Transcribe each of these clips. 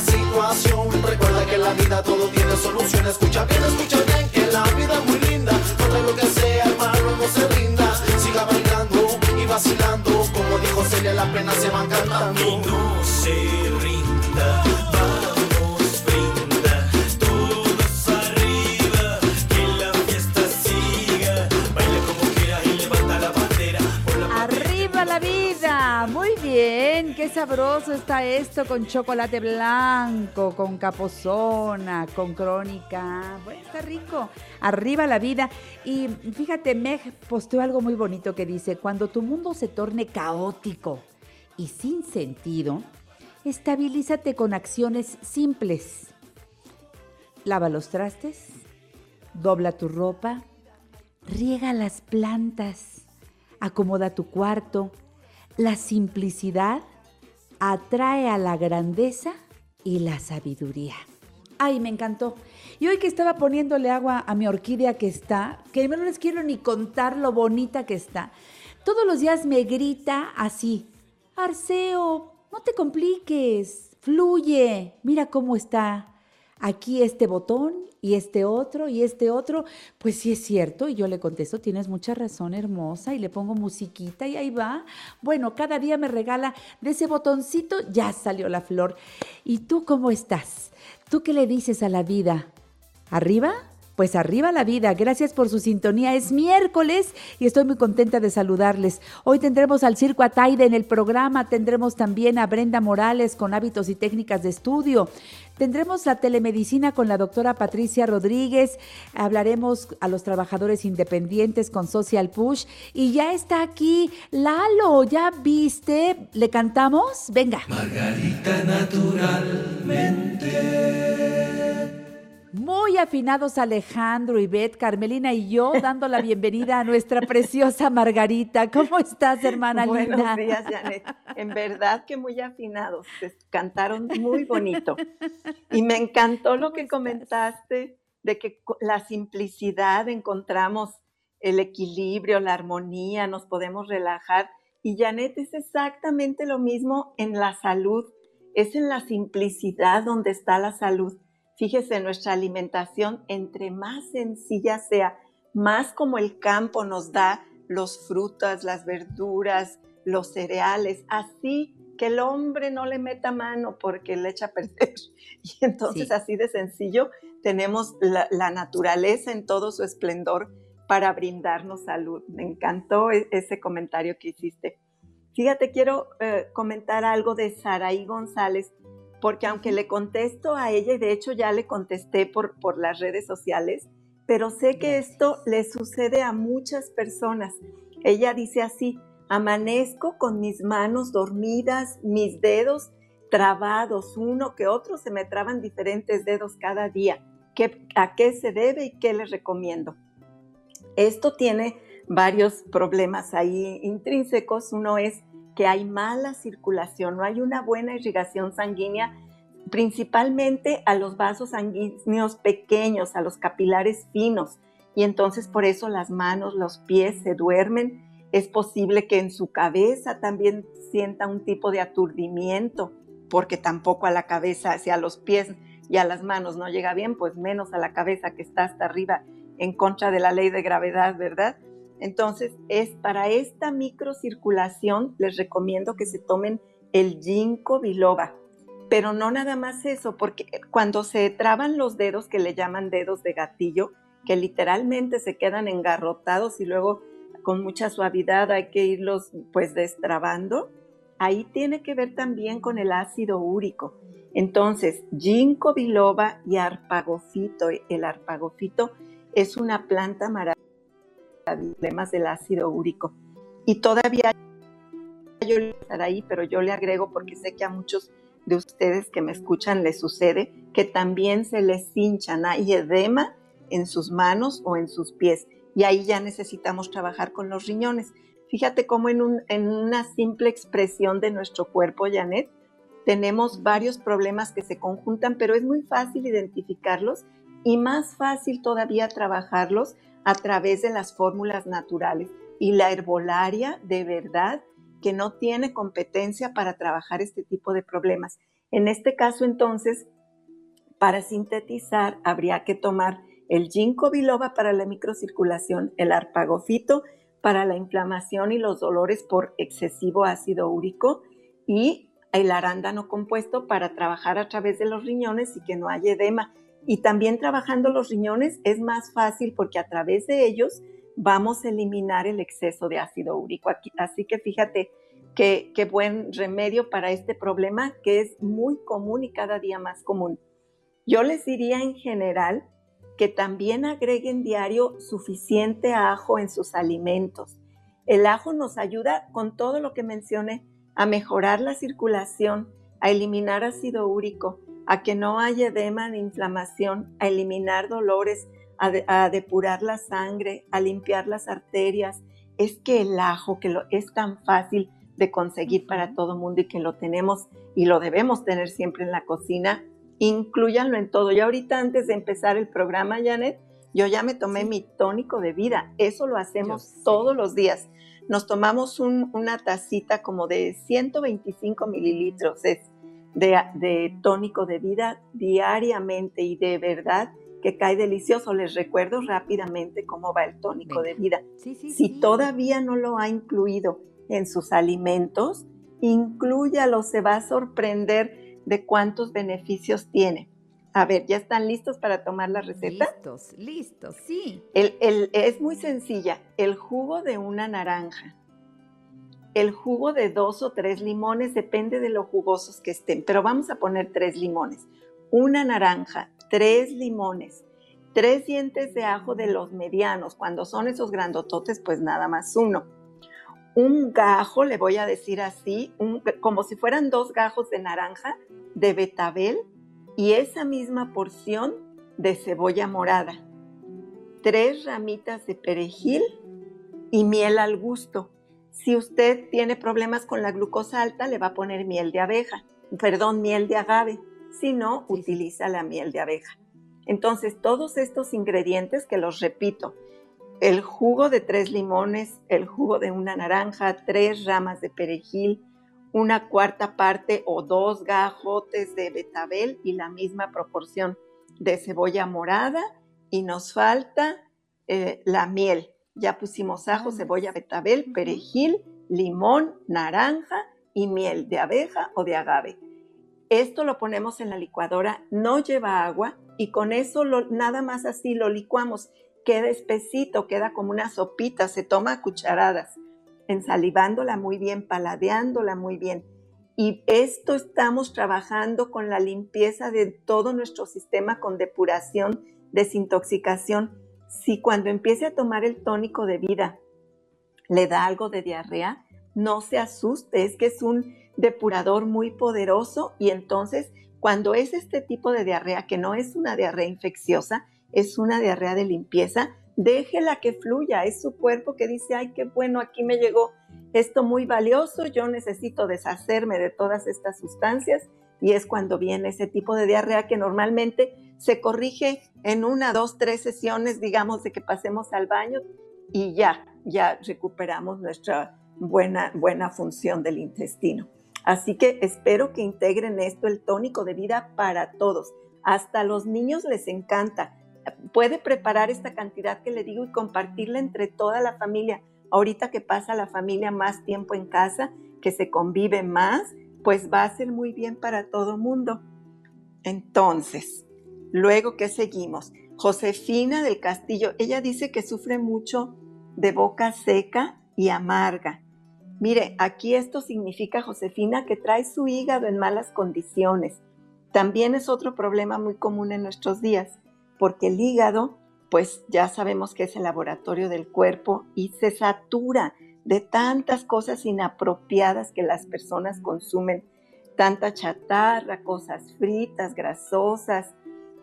Situación, recuerda que la vida todo tiene solución, escucha bien, escucha bien, que la vida es muy linda, contra lo que sea, hermano, no se rinda, siga bailando y vacilando, como dijo Celia, las penas se van cantando. Y no se sabroso está esto con chocolate blanco, con capozona, con crónica, está rico, arriba la vida. Y fíjate, Meg posteó algo muy bonito que dice, cuando tu mundo se torne caótico y sin sentido, estabilízate con acciones simples. Lava los trastes, dobla tu ropa, riega las plantas, acomoda tu cuarto. La simplicidad atrae a la grandeza y la sabiduría. Ay, me encantó. Y hoy que estaba poniéndole agua a mi orquídea que está, que no les quiero ni contar lo bonita que está, todos los días me grita así, Arceo, no te compliques, fluye, mira cómo está aquí este botón y este otro y este otro. Pues sí es cierto, y yo le contesto, tienes mucha razón, hermosa, y le pongo musiquita y ahí va. Bueno, cada día me regala de ese botoncito, ya salió la flor. ¿Y tú cómo estás? ¿Tú qué le dices a la vida? ¿Arriba? Pues arriba la vida, gracias por su sintonía. Es miércoles y estoy muy contenta de saludarles. Hoy tendremos al Circo Ataide en el programa, tendremos también a Brenda Morales con hábitos y técnicas de estudio. Tendremos la telemedicina con la doctora Patricia Rodríguez, hablaremos a los trabajadores independientes con Social Push y ya está aquí Lalo, ¿ya viste? ¿Le cantamos? Venga. Margarita naturalmente. Muy afinados Alejandro, Ivette, Carmelina y yo dando la bienvenida a nuestra preciosa Margarita. ¿Cómo estás, hermana Buenos linda? días, Janet. En verdad que muy afinados, te cantaron muy bonito. Y me encantó lo que comentaste de que la simplicidad encontramos el equilibrio, la armonía, nos podemos relajar. Y Janet es exactamente lo mismo en la salud. Es en la simplicidad donde está la salud. Fíjese, nuestra alimentación, entre más sencilla sea, más como el campo nos da los frutas, las verduras, los cereales, así que el hombre no le meta mano porque le echa a perder. Y entonces Sí. así de sencillo tenemos la, la naturaleza en todo su esplendor para brindarnos salud. Me encantó e- ese comentario que hiciste. Fíjate, quiero eh, comentar algo de Saraí González, porque aunque le contesto a ella, y de hecho ya le contesté por, por las redes sociales, pero sé que esto le sucede a muchas personas. Ella dice así, amanezco con mis manos dormidas, mis dedos trabados, uno que otro, se me traban diferentes dedos cada día. ¿Qué, ¿A qué se debe y qué les recomiendo? Esto tiene varios problemas ahí intrínsecos. Uno es que hay mala circulación, no hay una buena irrigación sanguínea, principalmente a los vasos sanguíneos pequeños, a los capilares finos. Y entonces por eso las manos, los pies se duermen Es posible que en su cabeza también sienta un tipo de aturdimiento, porque tampoco a la cabeza, hacia los pies y a las manos no llega bien, pues menos a la cabeza que está hasta arriba en contra de la ley de gravedad, ¿verdad? Entonces, es para esta microcirculación les recomiendo que se tomen el ginkgo biloba, pero no nada más eso, porque cuando se traban los dedos que le llaman dedos de gatillo, que literalmente se quedan engarrotados y luego con mucha suavidad hay que irlos pues destrabando, ahí tiene que ver también con el ácido úrico. Entonces, ginkgo biloba y arpagofito, el arpagofito es una planta maravillosa problemas del ácido úrico. Y todavía yo estar ahí, pero yo le agrego porque sé que a muchos de ustedes que me escuchan les sucede que también se les hinchan, hay edema en sus manos o en sus pies. Y ahí ya necesitamos trabajar con los riñones. Fíjate cómo en, un, en una simple expresión de nuestro cuerpo, Janet, tenemos varios problemas que se conjuntan, pero es muy fácil identificarlos y más fácil todavía trabajarlos a través de las fórmulas naturales. Y la herbolaria, de verdad, que no tiene competencia para trabajar este tipo de problemas. En este caso, entonces, para sintetizar, habría que tomar el ginkgo biloba para la microcirculación, el arpagofito para la inflamación y los dolores por excesivo ácido úrico y el arándano compuesto para trabajar a través de los riñones y que no haya edema. Y también trabajando los riñones es más fácil porque a través de ellos vamos a eliminar el exceso de ácido úrico. así que fíjate qué, qué buen remedio para este problema que es muy común y cada día más común. Yo les diría en general que también agreguen diario suficiente ajo en sus alimentos. El ajo nos ayuda con todo lo que mencioné a mejorar la circulación, a eliminar ácido úrico, a que no haya edema ni inflamación, a eliminar dolores, a, depurar la sangre, a limpiar las arterias. Es que el ajo, que lo, es tan fácil de conseguir para todo mundo y que lo tenemos y lo debemos tener siempre en la cocina, incluyanlo en todo. Y ahorita antes de empezar el programa, Janet, yo ya me tomé mi tónico de vida. Eso lo hacemos todos los días. Nos tomamos una tacita como de 125 mililitros. Es de, tónico de vida diariamente y de verdad que cae delicioso. Les recuerdo rápidamente cómo va el tónico de vida. si todavía no lo ha incluido en sus alimentos, incluyalo, se va a sorprender de cuántos beneficios tiene. A ver, ¿ya están listos para tomar la receta? Listos, listos, sí. es muy sencilla. El jugo de una naranja el jugo de dos o tres limones, depende de lo jugosos que estén, pero vamos a poner tres limones, una naranja, tres limones, tres dientes de ajo de los medianos, cuando son esos grandototes, pues nada más uno. Un gajo, le voy a decir así, como si fueran dos gajos de naranja de betabel y esa misma porción de cebolla morada. Tres ramitas de perejil y miel al gusto si usted tiene problemas con la glucosa alta, le va a poner miel de abeja, perdón, miel de agave. Si no, utiliza la miel de abeja. Entonces, todos estos ingredientes que los repito, el jugo de tres limones, el jugo de una naranja, tres ramas de perejil, una cuarta parte o dos gajotes de betabel y la misma proporción de cebolla morada y nos falta eh, la miel. Ya pusimos ajo, cebolla, betabel, perejil, limón, naranja y miel de abeja o de agave. Esto lo ponemos en la licuadora, no lleva agua y con eso nada más así lo licuamos. Queda espesito, queda como una sopita, se toma a cucharadas, ensalivándola muy bien, paladeándola muy bien. Y esto estamos trabajando con la limpieza de todo nuestro sistema, con depuración, desintoxicación si cuando empiece a tomar el tónico de vida le da algo de diarrea, no se asuste, es que es un depurador muy poderoso y entonces cuando es este tipo de diarrea, que no es una diarrea infecciosa, es una diarrea de limpieza, déjela que fluya, es su cuerpo que dice, ay, qué bueno, aquí me llegó esto muy valioso, yo necesito deshacerme de todas estas sustancias y es cuando viene ese tipo de diarrea que normalmente se corrige en una, dos, tres sesiones, digamos, de que pasemos al baño y ya, ya recuperamos nuestra buena, buena función del intestino. Así que espero que integren esto, el tónico de vida para todos. Hasta los niños les encanta. Puede preparar esta cantidad que le digo y compartirla entre toda la familia. Ahorita que pasa la familia más tiempo en casa, que se convive más, pues va a ser muy bien para todo mundo. Entonces, luego que seguimos, Josefina del Castillo, ella dice que sufre mucho de boca seca y amarga. Mire, aquí esto significa, Josefina, que trae su hígado en malas condiciones. También es otro problema muy común en nuestros días, porque el hígado, pues ya sabemos que es el laboratorio del cuerpo y se satura de tantas cosas inapropiadas que las personas consumen, tanta chatarra, cosas fritas, grasosas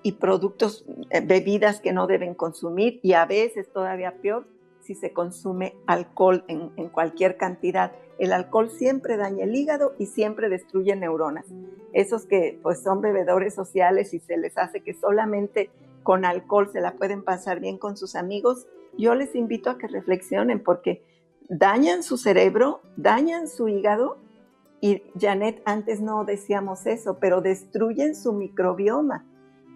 y productos, eh, bebidas que no deben consumir y a veces todavía peor, si se consume alcohol en, cualquier cantidad. El alcohol siempre daña el hígado y siempre destruye neuronas. Esos que pues son bebedores sociales y se les hace que solamente con alcohol se la pueden pasar bien con sus amigos, yo les invito a que reflexionen porque dañan su cerebro, dañan su hígado y Janet, antes no decíamos eso, pero destruyen su microbioma.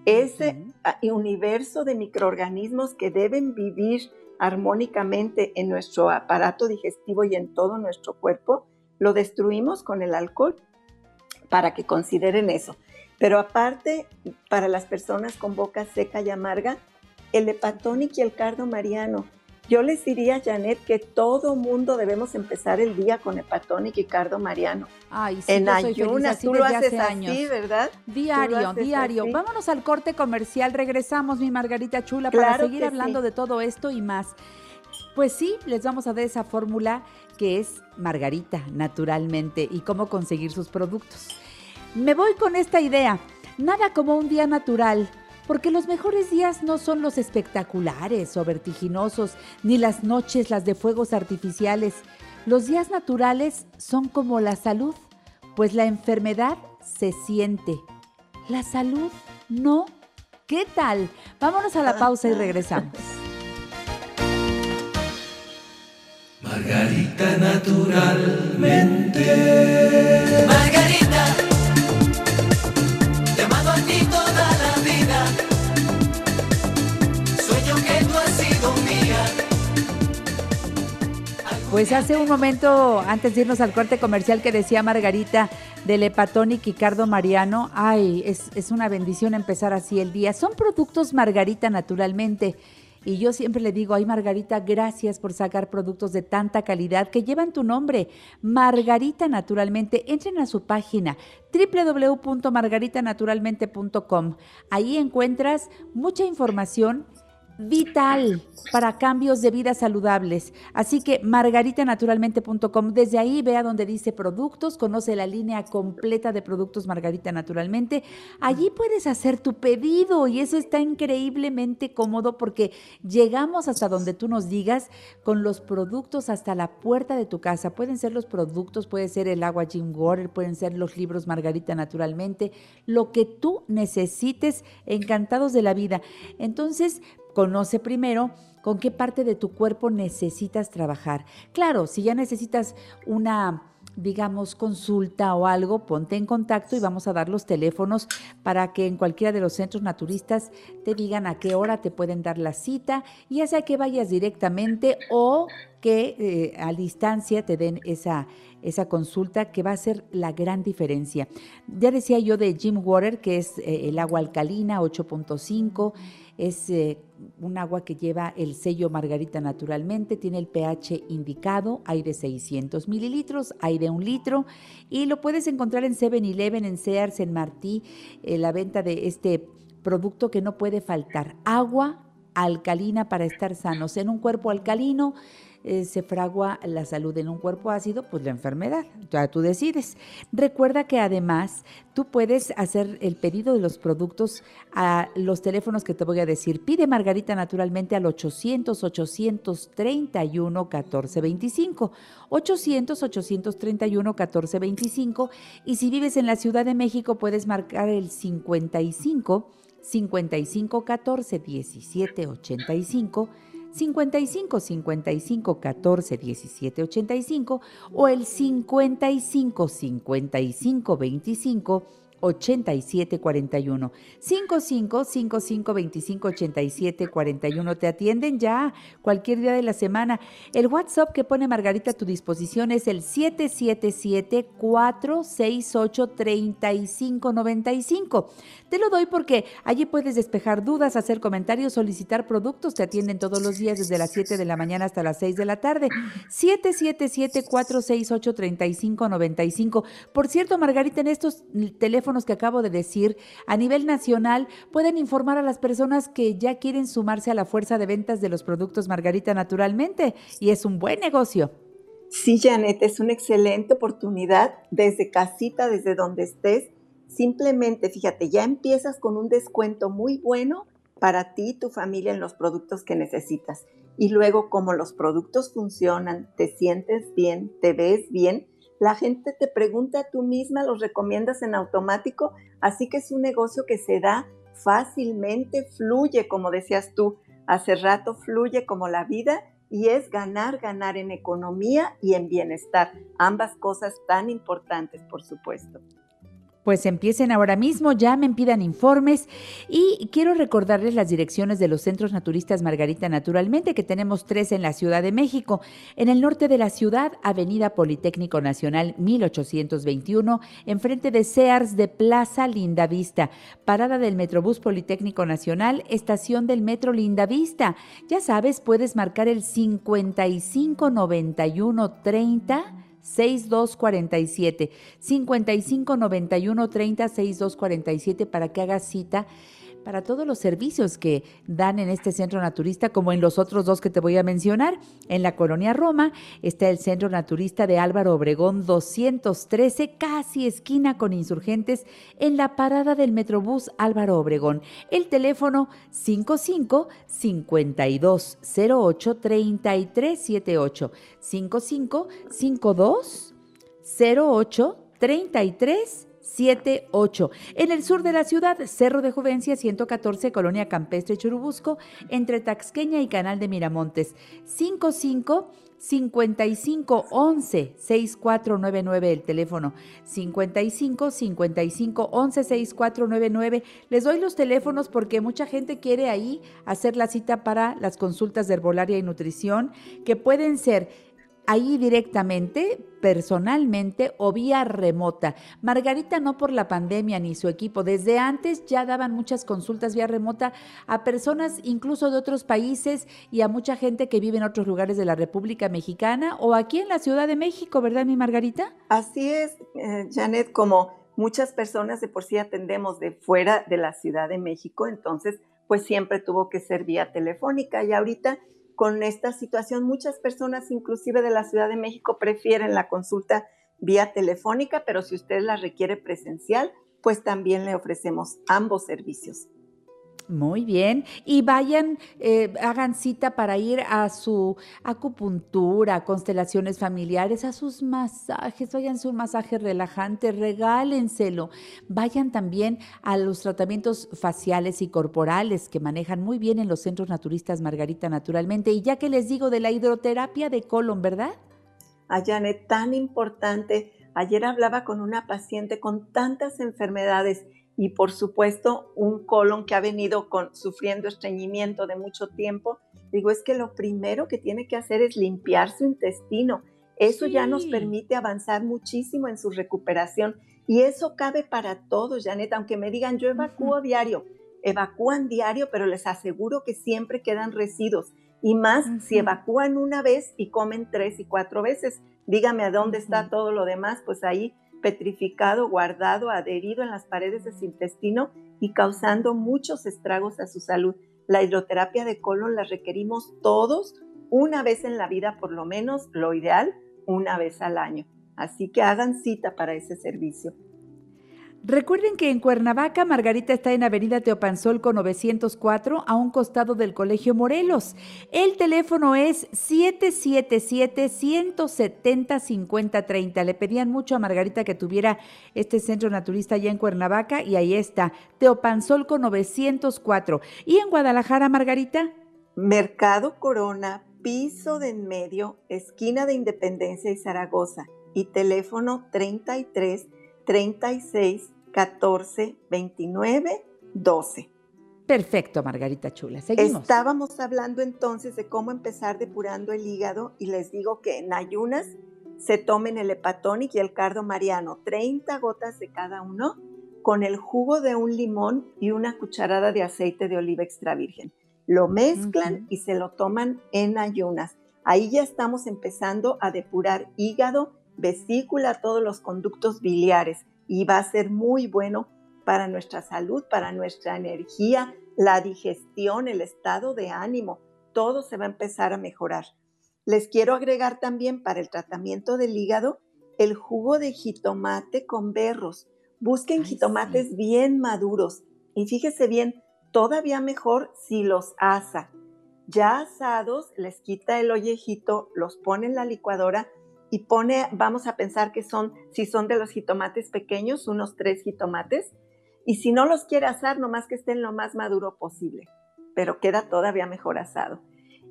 Ese universo de microorganismos que deben vivir armónicamente en nuestro aparato digestivo y en todo nuestro cuerpo, lo destruimos con el alcohol, para que consideren eso. Pero aparte, para las personas con boca seca y amarga, el hepatónico y el cardo mariano. Yo les diría, Janet, que todo mundo debemos empezar el día con hepatónico y cardo mariano. Ay, sí, en ayunas, tú lo haces así, ¿verdad? Diario, diario. Vámonos al corte comercial. Regresamos, mi Margarita Chula, para seguir hablando de todo esto y más. Pues sí, les vamos a dar esa fórmula que es Margarita, naturalmente, y cómo conseguir sus productos. Me voy con esta idea. Nada como un día natural porque los mejores días no son los espectaculares o vertiginosos, ni las noches las de fuegos artificiales. Los días naturales son como la salud, pues la enfermedad se siente. La salud no. ¿Qué tal? Vámonos a la pausa y regresamos. Margarita naturalmente. Margarita. Pues hace un momento, antes de irnos al corte comercial, que decía Margarita del Hepatonic y Cardo Mariano, ay, es, es una bendición empezar así el día. Son productos Margarita naturalmente. Y yo siempre le digo, ay Margarita, gracias por sacar productos de tanta calidad que llevan tu nombre, Margarita Naturalmente. Entren a su página www.margaritanaturalmente.com. Ahí encuentras mucha información vital para cambios de vida saludables. Así que margaritanaturalmente.com, desde ahí vea donde dice productos, conoce la línea completa de productos Margarita Naturalmente. Allí puedes hacer tu pedido y eso está increíblemente cómodo porque llegamos hasta donde tú nos digas con los productos hasta la puerta de tu casa. Pueden ser los productos, puede ser el agua Jim Water, pueden ser los libros Margarita Naturalmente, lo que tú necesites, encantados de la vida. Entonces, Conoce primero con qué parte de tu cuerpo necesitas trabajar. Claro, si ya necesitas una digamos, consulta o algo, ponte en contacto y vamos a dar los teléfonos para que en cualquiera de los centros naturistas te digan a qué hora te pueden dar la cita, ya sea que vayas directamente o que eh, a distancia te den esa, esa consulta que va a ser la gran diferencia. Ya decía yo de Jim Water, que es eh, el agua alcalina 8.5 es eh, un agua que lleva el sello Margarita naturalmente, tiene el pH indicado, de 600 mililitros, de un litro y lo puedes encontrar en 7-Eleven, en Sears, en Martí, eh, la venta de este producto que no puede faltar, agua alcalina para estar sanos. En un cuerpo alcalino eh, se fragua la salud en un cuerpo ácido, pues la enfermedad. Ya tú decides. Recuerda que además tú puedes hacer el pedido de los productos a los teléfonos que te voy a decir. Pide Margarita naturalmente al 800-831-1425. 800-831-1425. Y si vives en la Ciudad de México, puedes marcar el 55 55 14 17 85 55 55 14 17 85 o el 55 55 25 8741. 55 55 25 87 41. Te atienden ya cualquier día de la semana. El WhatsApp que pone Margarita a tu disposición es el 777 468 3595. Te lo doy porque allí puedes despejar dudas, hacer comentarios, solicitar productos. Te atienden todos los días desde las 7 de la mañana hasta las 6 de la tarde. 777 468 3595. Por cierto, Margarita, en estos teléfonos que acabo de decir, a nivel nacional, pueden informar a las personas que ya quieren sumarse a la fuerza de ventas de los productos Margarita naturalmente. Y es un buen negocio. Sí, Janet, es una excelente oportunidad desde casita, desde donde estés. Simplemente, fíjate, ya empiezas con un descuento muy bueno para ti y tu familia en los productos que necesitas. Y luego, como los productos funcionan, te sientes bien, te ves bien, la gente te pregunta tú misma, los recomiendas en automático, así que es un negocio que se da fácilmente, fluye, como decías tú, hace rato fluye como la vida y es ganar, ganar en economía y en bienestar, ambas cosas tan importantes, por supuesto. Pues empiecen ahora mismo, llamen, pidan informes y quiero recordarles las direcciones de los centros naturistas Margarita Naturalmente, que tenemos tres en la Ciudad de México. En el norte de la ciudad, Avenida Politécnico Nacional 1821, enfrente de Sears de Plaza Linda Vista. Parada del Metrobús Politécnico Nacional, estación del Metro Linda Vista. Ya sabes, puedes marcar el 559130 6247 5591 30 6247 para que hagas cita para todos los servicios que dan en este centro naturista, como en los otros dos que te voy a mencionar. En la colonia Roma está el centro naturista de Álvaro Obregón 213, casi esquina con insurgentes, en la parada del Metrobús Álvaro Obregón. El teléfono 55 52 08 33 78 55 52 08 33 78. En el sur de la ciudad, Cerro de Juvencia 114, Colonia Campestre Churubusco, entre Taxqueña y Canal de Miramontes. 55 55 11 6499 el teléfono 55 55 11 6499 les doy los teléfonos porque mucha gente quiere ahí hacer la cita para las consultas de herbolaria y nutrición que pueden ser ahí directamente, personalmente o vía remota. Margarita no por la pandemia ni su equipo, desde antes ya daban muchas consultas vía remota a personas incluso de otros países y a mucha gente que vive en otros lugares de la República Mexicana o aquí en la Ciudad de México, ¿verdad, mi Margarita? Así es, eh, Janet, como muchas personas de por sí atendemos de fuera de la Ciudad de México, entonces pues siempre tuvo que ser vía telefónica y ahorita con esta situación. Muchas personas, inclusive de la Ciudad de México, prefieren la consulta vía telefónica, pero si usted la requiere presencial, pues también le ofrecemos ambos servicios. Muy bien. Y vayan, eh, hagan cita para ir a su acupuntura, constelaciones familiares, a sus masajes, vayan a su masaje relajante, regálenselo. Vayan también a los tratamientos faciales y corporales que manejan muy bien en los centros naturistas Margarita Naturalmente. Y ya que les digo de la hidroterapia de colon, ¿verdad? A Janet, tan importante. Ayer hablaba con una paciente con tantas enfermedades y por supuesto un colon que ha venido con, sufriendo estreñimiento de mucho tiempo, digo, es que lo primero que tiene que hacer es limpiar su intestino. Eso ya nos permite avanzar muchísimo en su recuperación y eso cabe para todos, Janet, aunque me digan yo evacúo diario, evacúan diario, pero les aseguro que siempre quedan residuos y más si evacúan una vez y comen tres y cuatro veces. Dígame a dónde está todo lo demás, pues ahí petrificado, guardado, adherido en las paredes de su intestino y causando muchos estragos a su salud. La hidroterapia de colon la requerimos todos una vez en la vida, por lo menos lo ideal, una vez al año. Así que hagan cita para ese servicio. Recuerden que en Cuernavaca, Margarita está en Avenida Teopanzolco 904, a un costado del Colegio Morelos. El teléfono es 777-170-5030. Le pedían mucho a Margarita que tuviera este centro naturista allá en Cuernavaca y ahí está, Teopanzolco 904. ¿Y en Guadalajara, Margarita? Mercado Corona, piso de en medio, esquina de Independencia y Zaragoza, y teléfono 33 36 14 29 12. Perfecto, Margarita Chula. Seguimos. Estábamos hablando entonces de cómo empezar depurando el hígado y les digo que en ayunas se tomen el hepatonic y el cardo mariano, 30 gotas de cada uno, con el jugo de un limón y una cucharada de aceite de oliva extra virgen. Lo mezclan y se lo toman en ayunas. Ahí ya estamos empezando a depurar hígado, vesícula, todos los conductos biliares y va a ser muy bueno para nuestra salud, para nuestra energía, la digestión, el estado de ánimo, todo se va a empezar a mejorar. Les quiero agregar también para el tratamiento del hígado el jugo de jitomate con berros. Busquen jitomates bien maduros y fíjese bien, todavía mejor si los asa. Ya asados, les quita el ollejito, los pone en la licuadora y pone, vamos a pensar que son, si son de los jitomates pequeños, unos tres jitomates, y si no los quiere asar, nomás que estén lo más maduro posible, pero queda todavía mejor asado.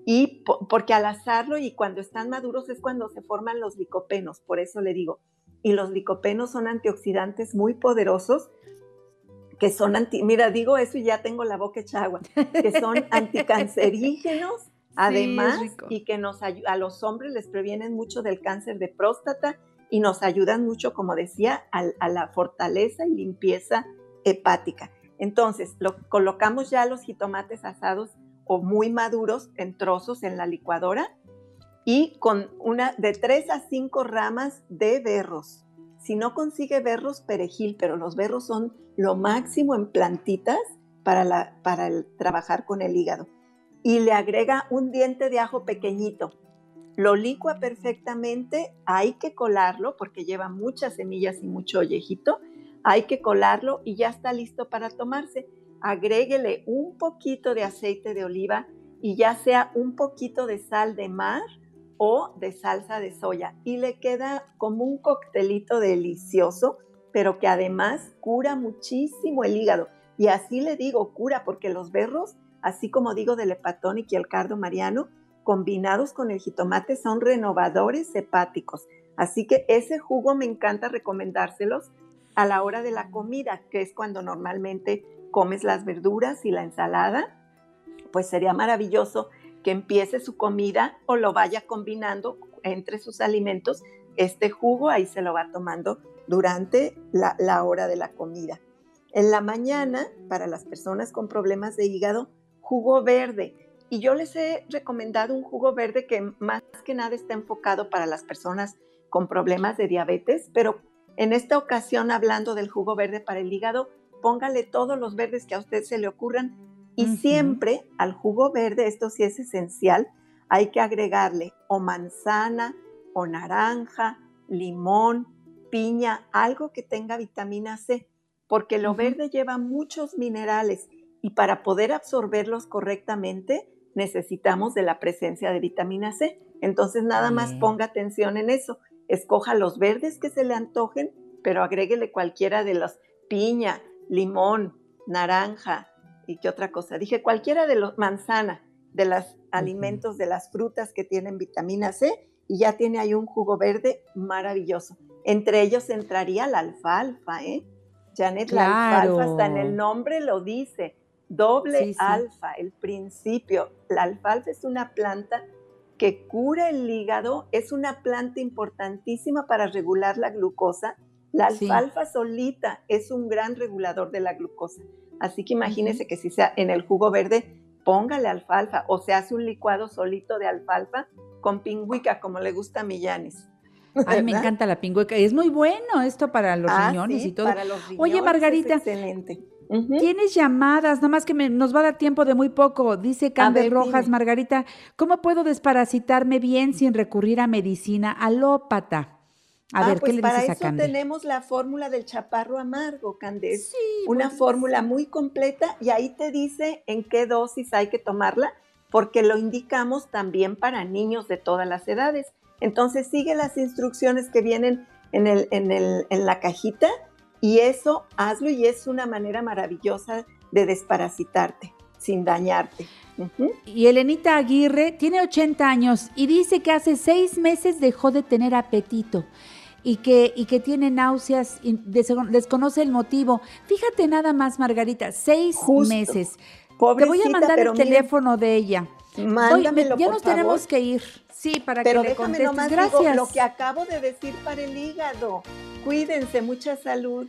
Y porque al asarlo y cuando están maduros es cuando se forman los licopenos, por eso le digo. Y los licopenos son antioxidantes muy poderosos que son anti, mira, digo eso y ya tengo la boca hecha agua, que son anticancerígenos, además, y que nos a los hombres les previenen mucho del cáncer de próstata y nos ayudan mucho, como decía, a la fortaleza y limpieza hepática. Entonces, lo, colocamos ya los jitomates asados o muy maduros en trozos en la licuadora y con una de tres a cinco ramas de berros. Si no consigue berros, perejil, pero los berros son lo máximo en plantitas para, la, para el, trabajar con el hígado. Y le agrega un diente de ajo pequeñito. Lo licua perfectamente, hay que colarlo porque lleva muchas semillas y mucho ollejito hay que colarlo y ya está listo para tomarse. Agréguele un poquito de aceite de oliva y ya sea un poquito de sal de mar o de salsa de soya y le queda como un coctelito delicioso, pero que además cura muchísimo el hígado. Y así le digo cura porque los berros, así como digo del hepatónico y el cardo mariano, combinados con el jitomate son renovadores hepáticos. Así que ese jugo me encanta recomendárselos a la hora de la comida, que es cuando normalmente comes las verduras y la ensalada, pues sería maravilloso que empiece su comida o lo vaya combinando entre sus alimentos. Este jugo ahí se lo va tomando durante la, hora de la comida. En la mañana, para las personas con problemas de hígado, jugo verde. Y yo les he recomendado un jugo verde que más que nada está enfocado para las personas con problemas de diabetes, pero en esta ocasión, hablando del jugo verde para el hígado, póngale todos los verdes que a usted se le ocurran y siempre al jugo verde, esto sí es esencial, hay que agregarle o manzana o naranja, limón, piña, algo que tenga vitamina C, porque lo verde lleva muchos minerales y para poder absorberlos correctamente necesitamos de la presencia de vitamina C. Entonces nada más ponga atención en eso escoja los verdes que se le antojen, pero agréguele cualquiera de los piña, limón, naranja y qué otra cosa. Dije cualquiera de los manzana, de los alimentos, de las frutas que tienen vitamina C y ya tiene ahí un jugo verde maravilloso. Entre ellos entraría la alfalfa, ¿eh? Janet, la alfalfa hasta en el nombre lo dice, doble alfa, el principio. La alfalfa es una planta que cura el hígado, es una planta importantísima para regular la glucosa. La alfalfa solita es un gran regulador de la glucosa. Así que imagínese que si sea en el jugo verde, póngale alfalfa o se hace un licuado solito de alfalfa con pingüica, como le gusta a Millanes. Ay, me encanta la pingüica. Es muy bueno esto para los ah, riñones y todo. Para los riñones Oye, Margarita. excelente. Tienes llamadas, más que nos va a dar tiempo de muy poco. Dice Campbell Rojas, Margarita, ¿cómo puedo desparasitarme bien sin recurrir a medicina alópata? A ah, ver, ¿qué pues le para dices eso tenemos la fórmula del chaparro amargo, Candes. Sí, Una fórmula muy completa y ahí te dice en qué dosis hay que tomarla, porque lo indicamos también para niños de todas las edades. Entonces sigue las instrucciones que vienen en, el, en, el, en la cajita y eso hazlo y es una manera maravillosa de desparasitarte. sin dañarte. Y Elenita Aguirre tiene 80 años y dice que hace seis meses dejó de tener apetito y que, y que tiene náuseas, y desconoce el motivo. Fíjate nada más, Margarita, seis meses. Te voy a mandar el teléfono de ella. Mándamelo, ya nos tenemos que ir. Sí, para pero que le contestes. Nomás Gracias. lo que acabo de decir para el hígado. Cuídense, mucha salud.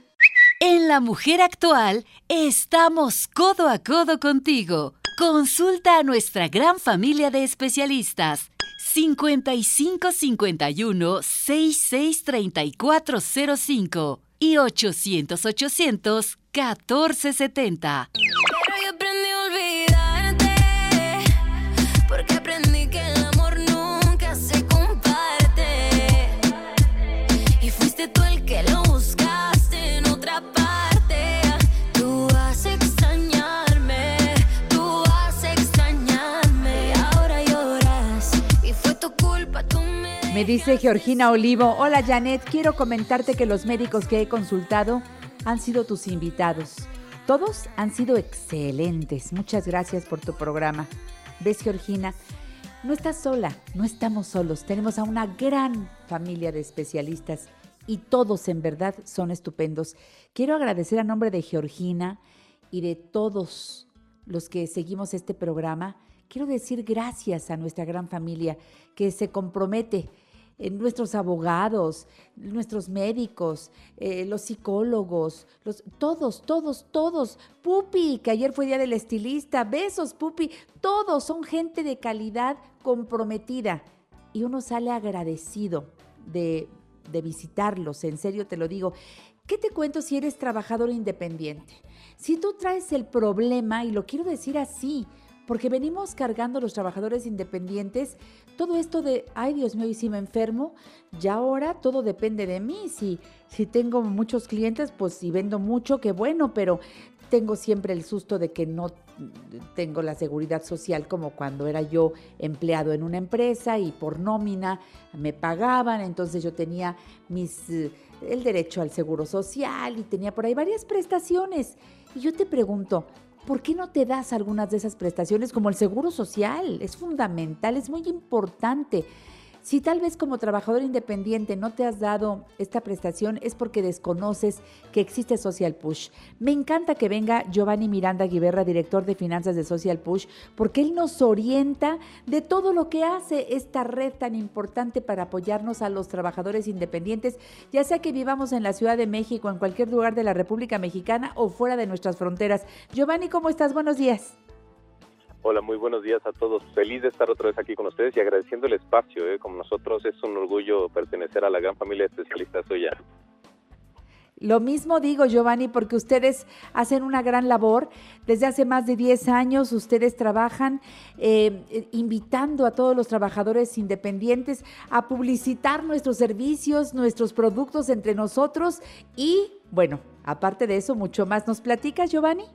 En La Mujer Actual estamos codo a codo contigo. Consulta a nuestra gran familia de especialistas. 55 51 66 3405 y 800 800 1470. Me. Dice Georgina Olivo, hola Janet, quiero comentarte que los médicos que he consultado han sido tus invitados. Todos han sido excelentes. Muchas gracias por tu programa. ¿Ves, Georgina? No estás sola, no estamos solos. Tenemos a una gran familia de especialistas y todos en verdad son estupendos. Quiero agradecer a nombre de Georgina y de todos los que seguimos este programa. Quiero decir gracias a nuestra gran familia que se compromete eh, nuestros abogados, nuestros médicos, eh, los psicólogos, los, todos, todos, todos. Pupi, que ayer fue día del estilista, besos, Pupi, todos son gente de calidad comprometida. Y uno sale agradecido de, de visitarlos, en serio te lo digo. ¿Qué te cuento si eres trabajador independiente? Si tú traes el problema, y lo quiero decir así, porque venimos cargando los trabajadores independientes todo esto de, ay Dios mío, y si me enfermo, ya ahora todo depende de mí. Si, si tengo muchos clientes, pues si vendo mucho, qué bueno, pero tengo siempre el susto de que no tengo la seguridad social como cuando era yo empleado en una empresa y por nómina me pagaban, entonces yo tenía mis el derecho al seguro social y tenía por ahí varias prestaciones. Y yo te pregunto, ¿por qué no te das algunas de esas prestaciones como el seguro social? Es fundamental, es muy importante. Si tal vez como trabajador independiente no te has dado esta prestación es porque desconoces que existe Social Push. Me encanta que venga Giovanni Miranda Guiberra, director de finanzas de Social Push, porque él nos orienta de todo lo que hace esta red tan importante para apoyarnos a los trabajadores independientes, ya sea que vivamos en la Ciudad de México, en cualquier lugar de la República Mexicana o fuera de nuestras fronteras. Giovanni, ¿cómo estás? Buenos días. Hola, muy buenos días a todos. Feliz de estar otra vez aquí con ustedes y agradeciendo el espacio. ¿eh? Como nosotros es un orgullo pertenecer a la gran familia de especialistas hoy ya. Lo mismo digo, Giovanni, porque ustedes hacen una gran labor. Desde hace más de 10 años ustedes trabajan eh, invitando a todos los trabajadores independientes a publicitar nuestros servicios, nuestros productos entre nosotros y, bueno, aparte de eso, mucho más. ¿Nos platicas, Giovanni?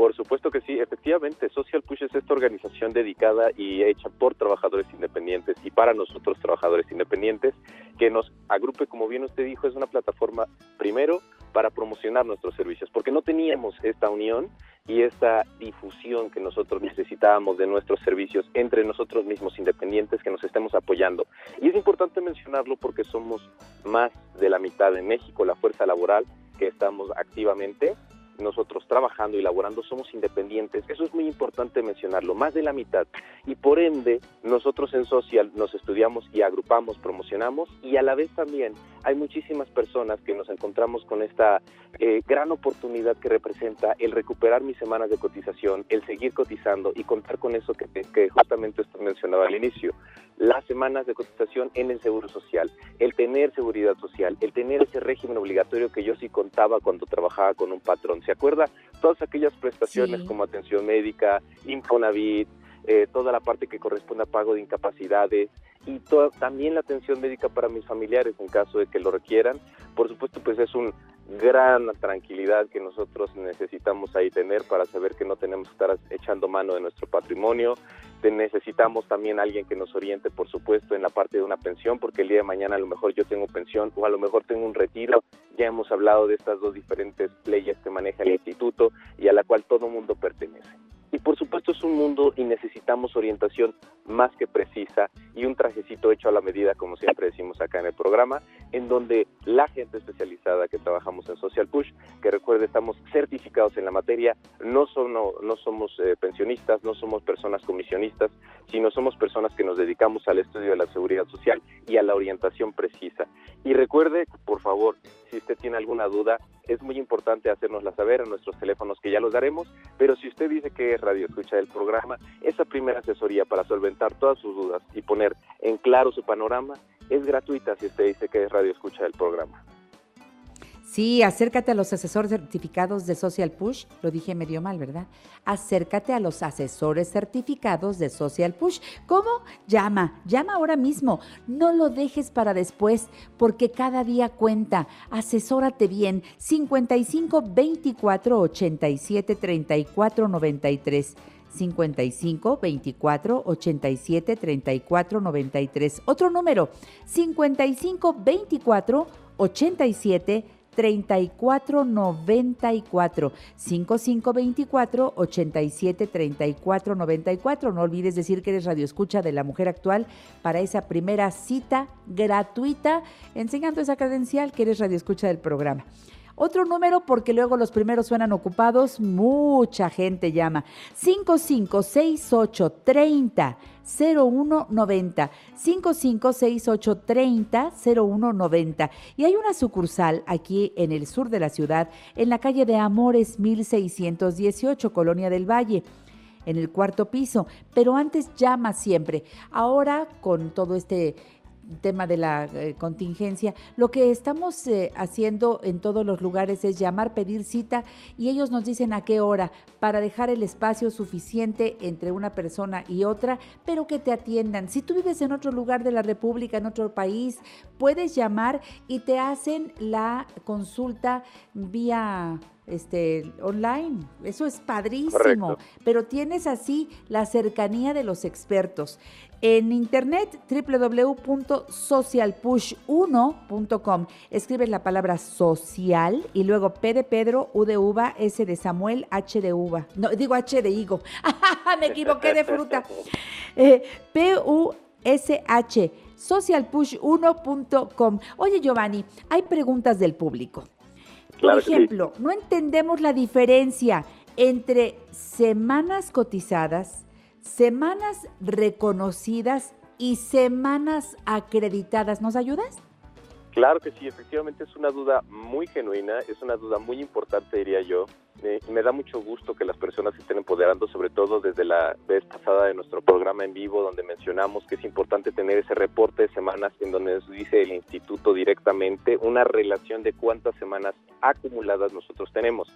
Por supuesto que sí, efectivamente, Social Push es esta organización dedicada y hecha por trabajadores independientes y para nosotros trabajadores independientes, que nos agrupe, como bien usted dijo, es una plataforma primero para promocionar nuestros servicios, porque no teníamos esta unión y esta difusión que nosotros necesitábamos de nuestros servicios entre nosotros mismos independientes que nos estemos apoyando. Y es importante mencionarlo porque somos más de la mitad en México, la fuerza laboral que estamos activamente nosotros trabajando y laborando somos independientes. Eso es muy importante mencionarlo, más de la mitad. Y por ende, nosotros en Social nos estudiamos y agrupamos, promocionamos y a la vez también hay muchísimas personas que nos encontramos con esta eh, gran oportunidad que representa el recuperar mis semanas de cotización, el seguir cotizando y contar con eso que, que justamente usted mencionaba al inicio, las semanas de cotización en el Seguro Social, el tener seguridad social, el tener ese régimen obligatorio que yo sí contaba cuando trabajaba con un patrón. ¿Se acuerda? Todas aquellas prestaciones Sí. como atención médica, Infonavit, eh, toda la parte que corresponde a pago de incapacidades y toda- también la atención médica para mis familiares en caso de que lo requieran. Por supuesto, pues es un gran tranquilidad que nosotros necesitamos ahí tener para saber que no tenemos que estar echando mano de nuestro patrimonio. Necesitamos también alguien que nos oriente, por supuesto, en la parte de una pensión, porque el día de mañana a lo mejor yo tengo pensión o a lo mejor tengo un retiro. Ya hemos hablado de estas dos diferentes leyes que maneja el instituto y a la cual todo mundo pertenece. Y por supuesto es un mundo y necesitamos orientación más que precisa y un trajecito hecho a la medida, como siempre decimos acá en el programa, en donde la gente especializada que trabajamos en Social Push, que recuerde estamos certificados en la materia, no, son, no, somos eh, pensionistas, no somos personas comisionistas, sino somos personas que nos dedicamos al estudio de la seguridad social y a la orientación precisa. Y recuerde, por favor, si usted tiene alguna duda, es muy importante hacérnosla saber en nuestros teléfonos que ya los daremos, pero si usted dice que es radio escucha del programa, esa primera asesoría para solventar todas sus dudas y poner en claro su panorama es gratuita si usted dice que es radio escucha del programa. Sí, acércate a los asesores certificados de Social Push. Lo dije medio mal, ¿verdad? Acércate a los asesores certificados de Social Push. ¿Cómo? Llama, llama ahora mismo. No lo dejes para después, porque cada día cuenta. Asesórate bien. 55 24 87 34 93. 55 24 87 34 93. Otro número, 55 24 87 3494 5524 87 34 94. No olvides decir que eres Radio Escucha de la Mujer Actual para esa primera cita gratuita, enseñando esa credencial que eres Radio Escucha del programa. Otro número porque luego los primeros suenan ocupados, mucha gente llama. 556830 0190 556830 0190 y hay una sucursal aquí en el sur de la ciudad en la calle de Amores 1618 Colonia del Valle en el cuarto piso, pero antes llama siempre. Ahora con todo este tema de la eh, contingencia, lo que estamos eh, haciendo en todos los lugares es llamar, pedir cita y ellos nos dicen a qué hora para dejar el espacio suficiente entre una persona y otra, pero que te atiendan. Si tú vives en otro lugar de la República, en otro país, puedes llamar y te hacen la consulta vía este, online. Eso es padrísimo. Pero tienes así la cercanía de los expertos. En internet, www.socialpush1.com. Escribes la palabra social y luego P de Pedro, U de uva, S de Samuel, H de uva. No, digo H de higo. Me equivoqué de fruta. Eh, P-U-S-H, socialpush1.com. Oye, Giovanni, hay preguntas del público. Por ejemplo, no entendemos la diferencia entre semanas cotizadas, semanas reconocidas y semanas acreditadas. ¿Nos ayudas? Claro que sí, efectivamente es una duda muy genuina, es una duda muy importante, diría yo. Eh, me da mucho gusto que las personas se estén empoderando, sobre todo desde la vez pasada de nuestro programa en vivo, donde mencionamos que es importante tener ese reporte de semanas en donde nos dice el instituto directamente una relación de cuántas semanas acumuladas nosotros tenemos.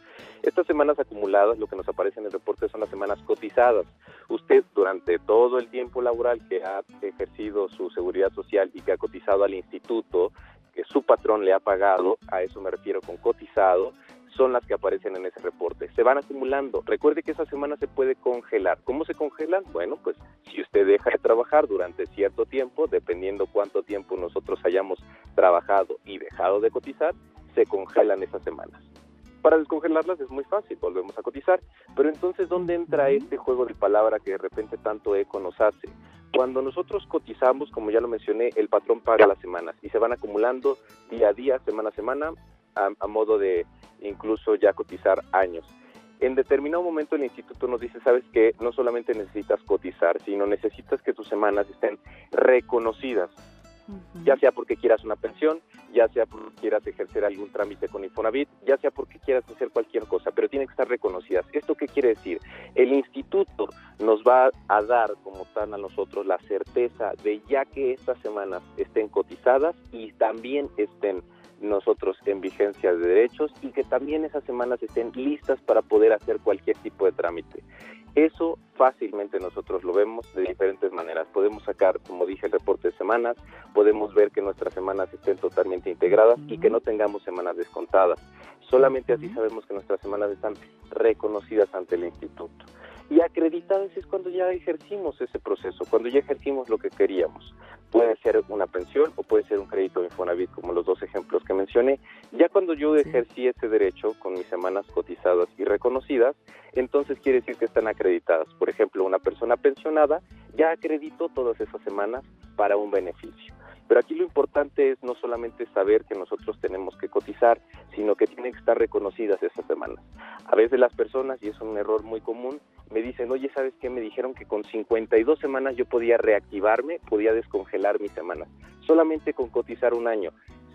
Estas semanas acumuladas, lo que nos aparece en el reporte son las semanas cotizadas. Usted durante todo el tiempo laboral que ha ejercido su seguridad social y que ha cotizado al instituto, que su patrón le ha pagado, a eso me refiero con cotizado, son las que aparecen en ese reporte. Se van acumulando. Recuerde que esa semana se puede congelar. ¿Cómo se congelan? Bueno, pues si usted deja de trabajar durante cierto tiempo, dependiendo cuánto tiempo nosotros hayamos trabajado y dejado de cotizar, se congelan esas semanas. Para descongelarlas es muy fácil, volvemos a cotizar. Pero entonces, ¿dónde entra este juego de palabra que de repente tanto eco nos hace? Cuando nosotros cotizamos, como ya lo mencioné, el patrón paga las semanas y se van acumulando día a día, semana a semana, a, modo de incluso ya cotizar años. En determinado momento el instituto nos dice, sabes que no solamente necesitas cotizar, sino necesitas que tus semanas estén reconocidas ya sea porque quieras una pensión, ya sea porque quieras ejercer algún trámite con Infonavit, ya sea porque quieras hacer cualquier cosa, pero tienen que estar reconocidas. ¿Esto qué quiere decir? El instituto nos va a dar como tal a nosotros la certeza de ya que estas semanas estén cotizadas y también estén nosotros en vigencia de derechos y que también esas semanas estén listas para poder hacer cualquier tipo de trámite. Eso fácilmente nosotros lo vemos de diferentes maneras. Podemos sacar, como dije, el reporte de semanas, podemos ver que nuestras semanas estén totalmente integradas y que no tengamos semanas descontadas. Solamente así sabemos que nuestras semanas están reconocidas ante el instituto. Y acreditadas es cuando ya ejercimos ese proceso, cuando ya ejercimos lo que queríamos. Puede ser una pensión o puede ser un crédito de Infonavit, como los dos ejemplos que mencioné. Ya cuando yo ejercí ese derecho con mis semanas cotizadas y reconocidas, entonces quiere decir que están acreditadas. Por ejemplo, una persona pensionada ya acreditó todas esas semanas para un beneficio. Pero aquí lo importante es no solamente saber que nosotros tenemos que cotizar, sino que tienen que estar reconocidas esas semanas. A veces las personas, y es un error muy común, me dicen, oye, ¿sabes qué? Me dijeron que con 52 semanas yo podía reactivarme, podía descongelar mis semanas, solamente con cotizar un año.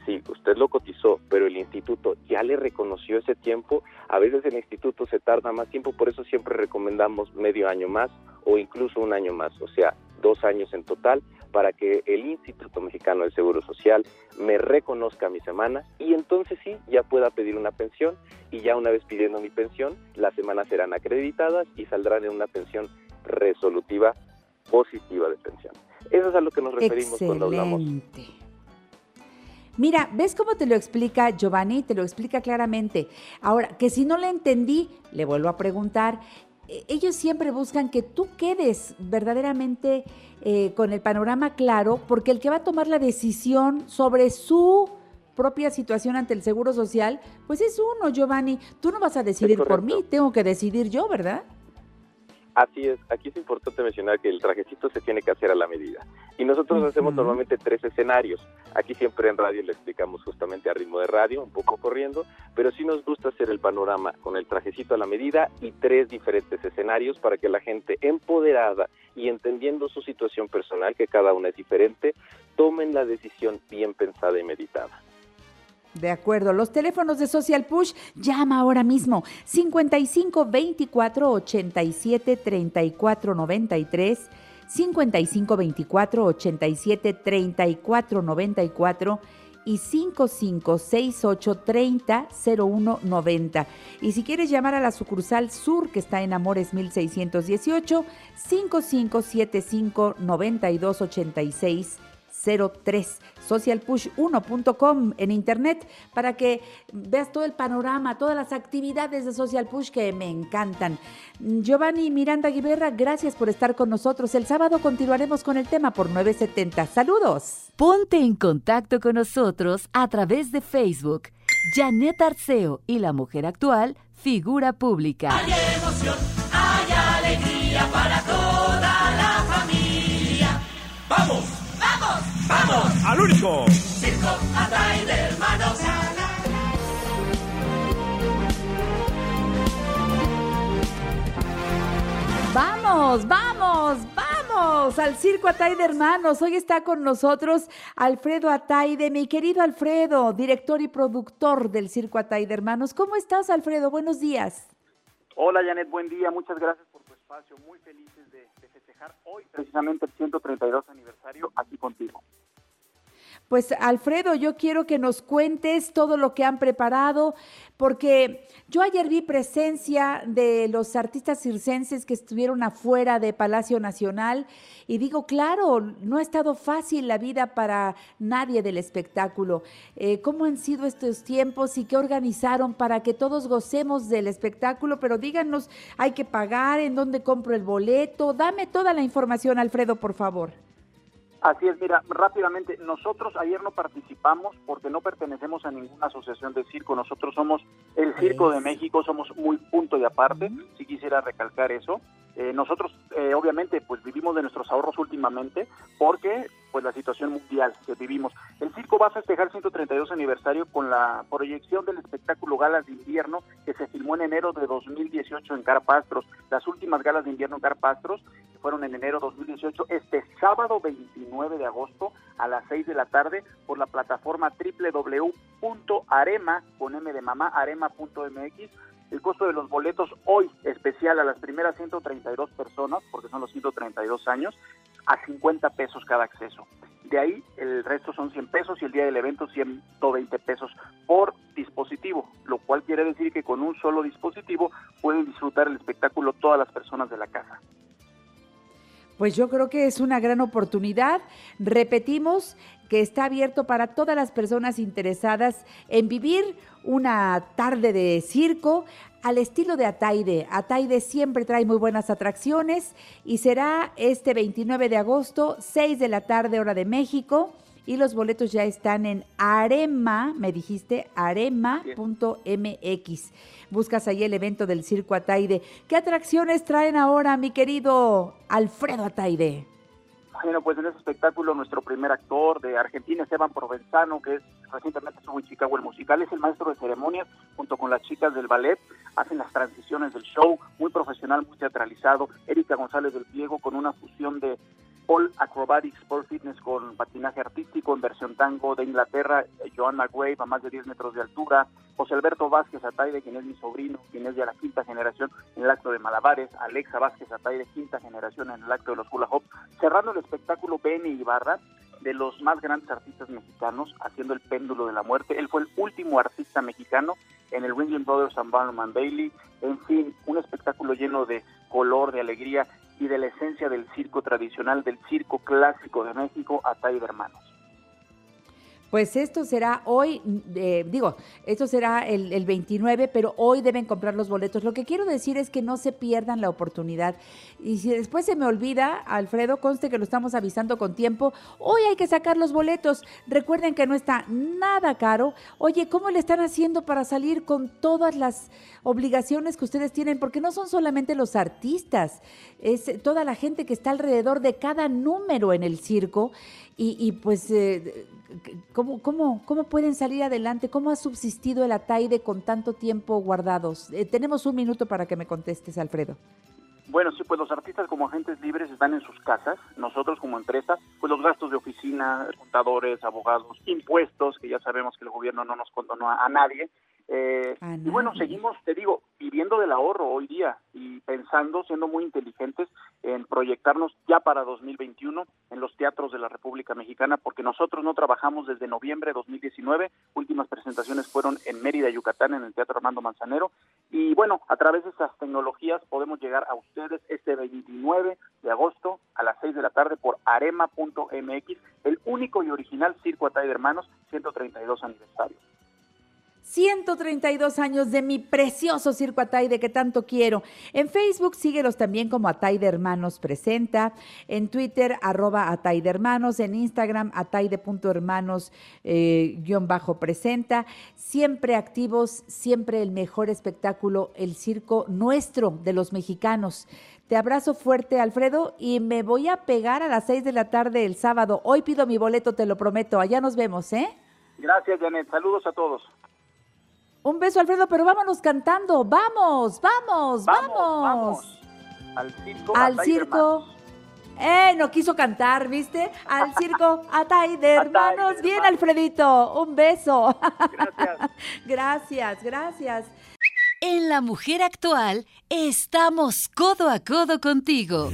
Sí, usted lo cotizó, pero el instituto ya le reconoció ese tiempo. A veces el instituto se tarda más tiempo, por eso siempre recomendamos medio año más o incluso un año más, o sea, dos años en total, para que el Instituto Mexicano del Seguro Social me reconozca mi semana y entonces sí, ya pueda pedir una pensión y ya una vez pidiendo mi pensión, las semanas serán acreditadas y saldrán en una pensión resolutiva positiva de pensión. Eso es a lo que nos referimos cuando hablamos. Mira, ¿ves cómo te lo explica Giovanni? Te lo explica claramente. Ahora, que si no le entendí, le vuelvo a preguntar. E, ellos siempre buscan que tú quedes verdaderamente eh, con el panorama claro, porque el que va a tomar la decisión sobre su propia situación ante el Seguro Social, pues es uno, Giovanni. Tú no vas a decidir por mí, tengo que decidir yo, ¿verdad? Así es, aquí es importante mencionar que el trajecito se tiene que hacer a la medida. Y nosotros hacemos normalmente tres escenarios. Aquí siempre en radio le explicamos justamente a ritmo de radio, un poco corriendo, pero sí nos gusta hacer el panorama con el trajecito a la medida y tres diferentes escenarios para que la gente empoderada y entendiendo su situación personal, que cada una es diferente, tomen la decisión bien pensada y meditada. De acuerdo, los teléfonos de Social Push, llama ahora mismo 55 24 87 34 93, 55 24 87 34 94 y 5568 30 01 90. Y si quieres llamar a la sucursal sur que está en Amores 1618, 5575 9286 03 socialpush1.com en internet para que veas todo el panorama, todas las actividades de Social Push que me encantan. Giovanni Miranda Guiberra, gracias por estar con nosotros. El sábado continuaremos con el tema por 970. Saludos. Ponte en contacto con nosotros a través de Facebook. Janet Arceo y la mujer actual, figura pública. Hay emoción, ¡Al único! Circo Atay de hermanos. Vamos, vamos, vamos al Circo Atay de Hermanos. Hoy está con nosotros Alfredo Ataide, mi querido Alfredo, director y productor del Circo Atay de Hermanos. ¿Cómo estás, Alfredo? Buenos días. Hola, Janet, buen día. Muchas gracias por tu espacio. Muy felices de, de festejar hoy precisamente el 132 aniversario aquí contigo. Pues Alfredo, yo quiero que nos cuentes todo lo que han preparado, porque yo ayer vi presencia de los artistas circenses que estuvieron afuera de Palacio Nacional y digo, claro, no ha estado fácil la vida para nadie del espectáculo. Eh, ¿Cómo han sido estos tiempos y qué organizaron para que todos gocemos del espectáculo? Pero díganos, ¿hay que pagar? ¿En dónde compro el boleto? Dame toda la información, Alfredo, por favor. Así es, mira, rápidamente, nosotros ayer no participamos porque no pertenecemos a ninguna asociación de circo, nosotros somos el Circo de México, somos muy punto y aparte, si quisiera recalcar eso. Eh, nosotros, eh, obviamente, pues vivimos de nuestros ahorros últimamente porque, pues, la situación mundial que vivimos. El circo va a festejar el 132 aniversario con la proyección del espectáculo Galas de Invierno que se filmó en enero de 2018 en Carpastros. Las últimas galas de invierno en Carpastros fueron en enero de 2018, este sábado 29 de agosto a las 6 de la tarde por la plataforma www.arema, con M de mamá, arema.mx el costo de los boletos hoy especial a las primeras 132 personas, porque son los 132 años, a 50 pesos cada acceso. De ahí el resto son 100 pesos y el día del evento 120 pesos por dispositivo, lo cual quiere decir que con un solo dispositivo pueden disfrutar el espectáculo todas las personas de la casa. Pues yo creo que es una gran oportunidad. Repetimos que está abierto para todas las personas interesadas en vivir una tarde de circo al estilo de Ataide. Ataide siempre trae muy buenas atracciones y será este 29 de agosto, 6 de la tarde hora de México. Y los boletos ya están en arema, me dijiste, arema.mx. Buscas ahí el evento del Circo Ataide. ¿Qué atracciones traen ahora, mi querido Alfredo Ataide? Bueno, pues en ese espectáculo nuestro primer actor de Argentina, Esteban Provenzano, que es recientemente estuvo en Chicago el musical, es el maestro de ceremonias junto con las chicas del ballet, hacen las transiciones del show, muy profesional, muy teatralizado. Erika González del Pliego con una fusión de Paul Acrobatics Sport Fitness con patinaje artístico en versión tango de Inglaterra, eh, Joan McWave a más de 10 metros de altura, José Alberto Vázquez Ataide, quien es mi sobrino, quien es de la quinta generación en el acto de Malabares, Alexa Vázquez Ataide, quinta generación en el acto de los hula hop, cerrando el espectáculo Benny Ibarra, de los más grandes artistas mexicanos, haciendo el péndulo de la muerte. Él fue el último artista mexicano en el Ringling Brothers and Barnum Bailey. En fin, un espectáculo lleno de color, de alegría y de la esencia del circo tradicional, del circo clásico de México, Ataide Hermanos. Pues esto será hoy, eh, digo, esto será el, el, 29, pero hoy deben comprar los boletos. Lo que quiero decir es que no se pierdan la oportunidad. Y si después se me olvida, Alfredo, conste que lo estamos avisando con tiempo, hoy hay que sacar los boletos. Recuerden que no está nada caro. Oye, ¿cómo le están haciendo para salir con todas las obligaciones que ustedes tienen? Porque no son solamente los artistas, es toda la gente que está alrededor de cada número en el circo. Y, y pues... Eh, ¿Cómo, cómo, ¿Cómo pueden salir adelante? ¿Cómo ha subsistido el Ataide con tanto tiempo guardados? Eh, tenemos un minuto para que me contestes, Alfredo. Bueno, sí, pues los artistas como agentes libres están en sus casas. Nosotros como empresa, pues los gastos de oficina, contadores, abogados, impuestos, que ya sabemos que el gobierno no nos condonó a, a nadie. Eh, y bueno, seguimos, te digo, viviendo del ahorro hoy día y pensando, siendo muy inteligentes en proyectarnos ya para 2021 en los teatros de la República Mexicana, porque nosotros no trabajamos desde noviembre de 2019, últimas presentaciones fueron en Mérida, Yucatán, en el Teatro Armando Manzanero, y bueno, a través de estas tecnologías podemos llegar a ustedes este 29 de agosto a las 6 de la tarde por arema.mx, el único y original Circo Atay de Hermanos, 132 aniversario. 132 años de mi precioso Circo Ataide que tanto quiero. En Facebook síguelos también como Ataide Hermanos Presenta, en Twitter arroba Ataide Hermanos, en Instagram ataide.hermanos eh, guion bajo presenta. Siempre activos, siempre el mejor espectáculo, el circo nuestro de los mexicanos. Te abrazo fuerte, Alfredo, y me voy a pegar a las 6 de la tarde el sábado. Hoy pido mi boleto, te lo prometo. Allá nos vemos, ¿eh? Gracias, Janet. Saludos a todos. Un beso, Alfredo, pero vámonos cantando. Vamos, vamos, vamos. vamos. Al circo. Al circo. Eh, no quiso cantar, ¿viste? Al circo Atay de hermanos. Bien, Alfredito. Un beso. Gracias. gracias, gracias. En La Mujer Actual estamos codo a codo contigo.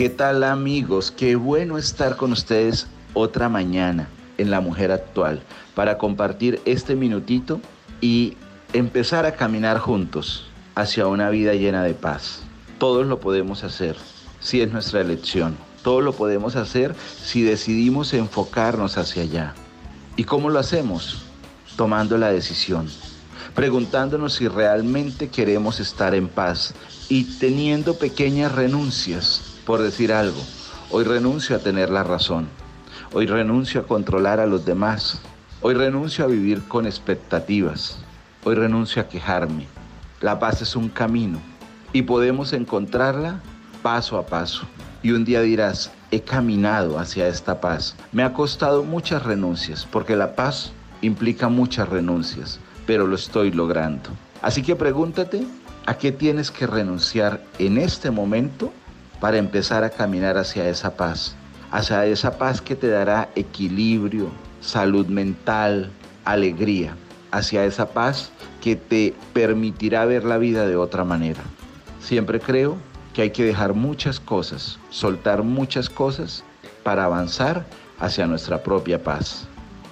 ¿Qué tal amigos? Qué bueno estar con ustedes otra mañana en La Mujer Actual para compartir este minutito y empezar a caminar juntos hacia una vida llena de paz. Todos lo podemos hacer si es nuestra elección. Todo lo podemos hacer si decidimos enfocarnos hacia allá. ¿Y cómo lo hacemos? Tomando la decisión, preguntándonos si realmente queremos estar en paz y teniendo pequeñas renuncias por decir algo. Hoy renuncio a tener la razón. Hoy renuncio a controlar a los demás. Hoy renuncio a vivir con expectativas. Hoy renuncio a quejarme. La paz es un camino y podemos encontrarla paso a paso. Y un día dirás, he caminado hacia esta paz. Me ha costado muchas renuncias porque la paz implica muchas renuncias, pero lo estoy logrando. Así que pregúntate, ¿a qué tienes que renunciar en este momento para empezar a caminar hacia esa paz, hacia esa paz que te dará equilibrio, salud mental, alegría, hacia esa paz que te permitirá ver la vida de otra manera. Siempre creo que hay que dejar muchas cosas, soltar muchas cosas para avanzar hacia nuestra propia paz.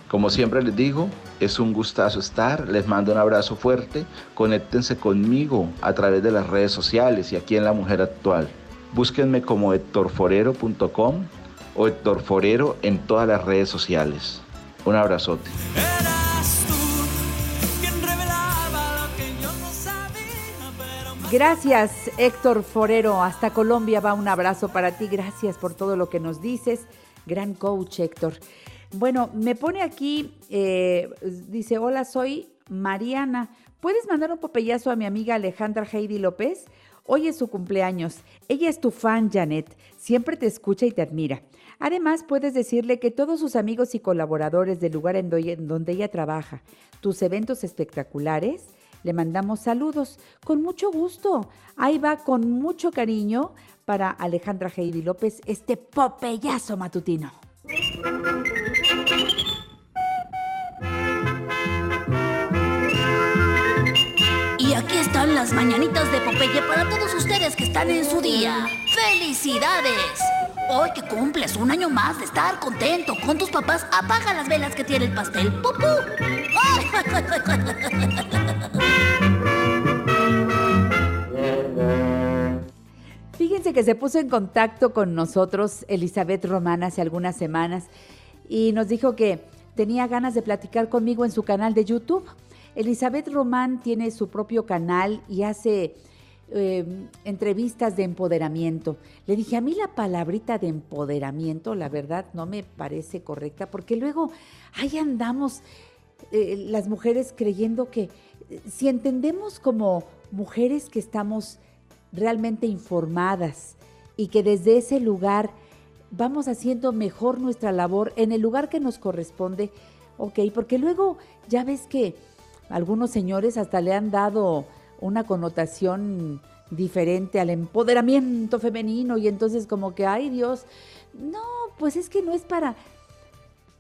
Como siempre les digo, es un gustazo estar, les mando un abrazo fuerte, conéctense conmigo a través de las redes sociales y aquí en La Mujer Actual. Búsquenme como hectorforero.com o Héctor Forero en todas las redes sociales. Un abrazote. Gracias, Héctor Forero. Hasta Colombia va un abrazo para ti. Gracias por todo lo que nos dices. Gran coach, Héctor. Bueno, me pone aquí, eh, dice, hola, soy Mariana. ¿Puedes mandar un popeyazo a mi amiga Alejandra Heidi López? Hoy es su cumpleaños. Ella es tu fan, Janet. Siempre te escucha y te admira. Además, puedes decirle que todos sus amigos y colaboradores del lugar en donde ella trabaja, tus eventos espectaculares, le mandamos saludos con mucho gusto. Ahí va con mucho cariño para Alejandra Heidi López este popeyazo matutino. Las mañanitas de Popeye para todos ustedes que están en su día. ¡Felicidades! Hoy que cumples un año más de estar contento con tus papás, apaga las velas que tiene el pastel. ¡Pupú! Fíjense que se puso en contacto con nosotros Elizabeth Román hace algunas semanas y nos dijo que tenía ganas de platicar conmigo en su canal de YouTube. Elizabeth Román tiene su propio canal y hace eh, entrevistas de empoderamiento. Le dije, a mí la palabrita de empoderamiento, la verdad, no me parece correcta, porque luego ahí andamos eh, las mujeres creyendo que si entendemos como mujeres que estamos realmente informadas y que desde ese lugar vamos haciendo mejor nuestra labor en el lugar que nos corresponde, ok, porque luego ya ves que algunos señores hasta le han dado una connotación diferente al empoderamiento femenino y entonces como que, ay Dios, no, pues es que no es para,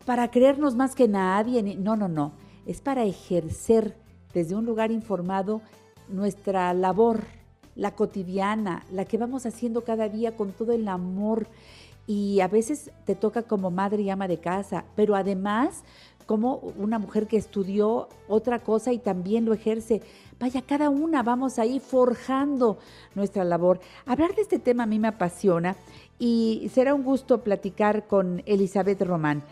para creernos más que nadie, no, no, no, es para ejercer desde un lugar informado nuestra labor, la cotidiana, la que vamos haciendo cada día con todo el amor. Y a veces te toca como madre y ama de casa, pero además como una mujer que estudió otra cosa y también lo ejerce. Vaya, cada una vamos ahí forjando nuestra labor. Hablar de este tema a mí me apasiona y será un gusto platicar con Elizabeth Román.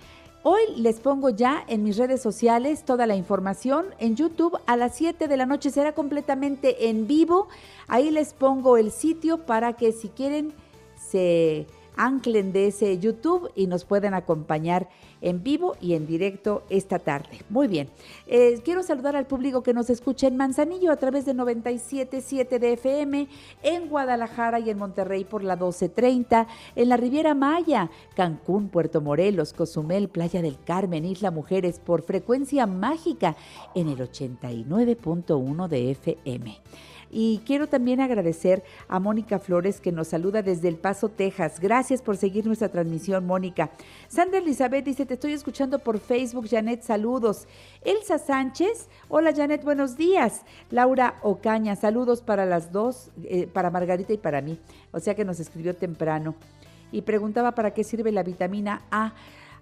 Hoy les pongo ya en mis redes sociales toda la información. En YouTube a las 7 de la noche será completamente en vivo. Ahí les pongo el sitio para que si quieren se anclen de ese YouTube y nos pueden acompañar en vivo y en directo esta tarde. Muy bien, eh, quiero saludar al público que nos escucha en Manzanillo a través de 97.7 de FM, en Guadalajara y en Monterrey por la 12.30, en la Riviera Maya, Cancún, Puerto Morelos, Cozumel, Playa del Carmen, Isla Mujeres por frecuencia mágica en el 89.1 de FM. Y quiero también agradecer a Mónica Flores que nos saluda desde El Paso, Texas. Gracias por seguir nuestra transmisión, Mónica. Sandra Elizabeth dice, te estoy escuchando por Facebook. Janet, saludos. Elsa Sánchez, hola Janet, buenos días. Laura Ocaña, saludos para las dos, eh, para Margarita y para mí. O sea que nos escribió temprano. Y preguntaba para qué sirve la vitamina A.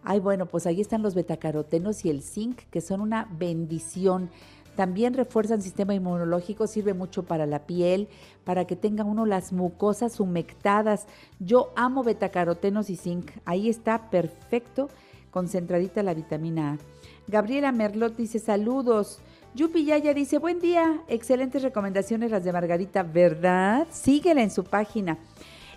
Ay, bueno, pues ahí están los betacarotenos y el zinc, que son una bendición. También refuerza el sistema inmunológico, sirve mucho para la piel, para que tenga uno las mucosas humectadas. Yo amo betacarotenos y zinc. Ahí está perfecto, concentradita la vitamina A. Gabriela Merlot dice saludos. Yupi Yaya dice buen día, excelentes recomendaciones las de Margarita, ¿verdad? Síguela en su página.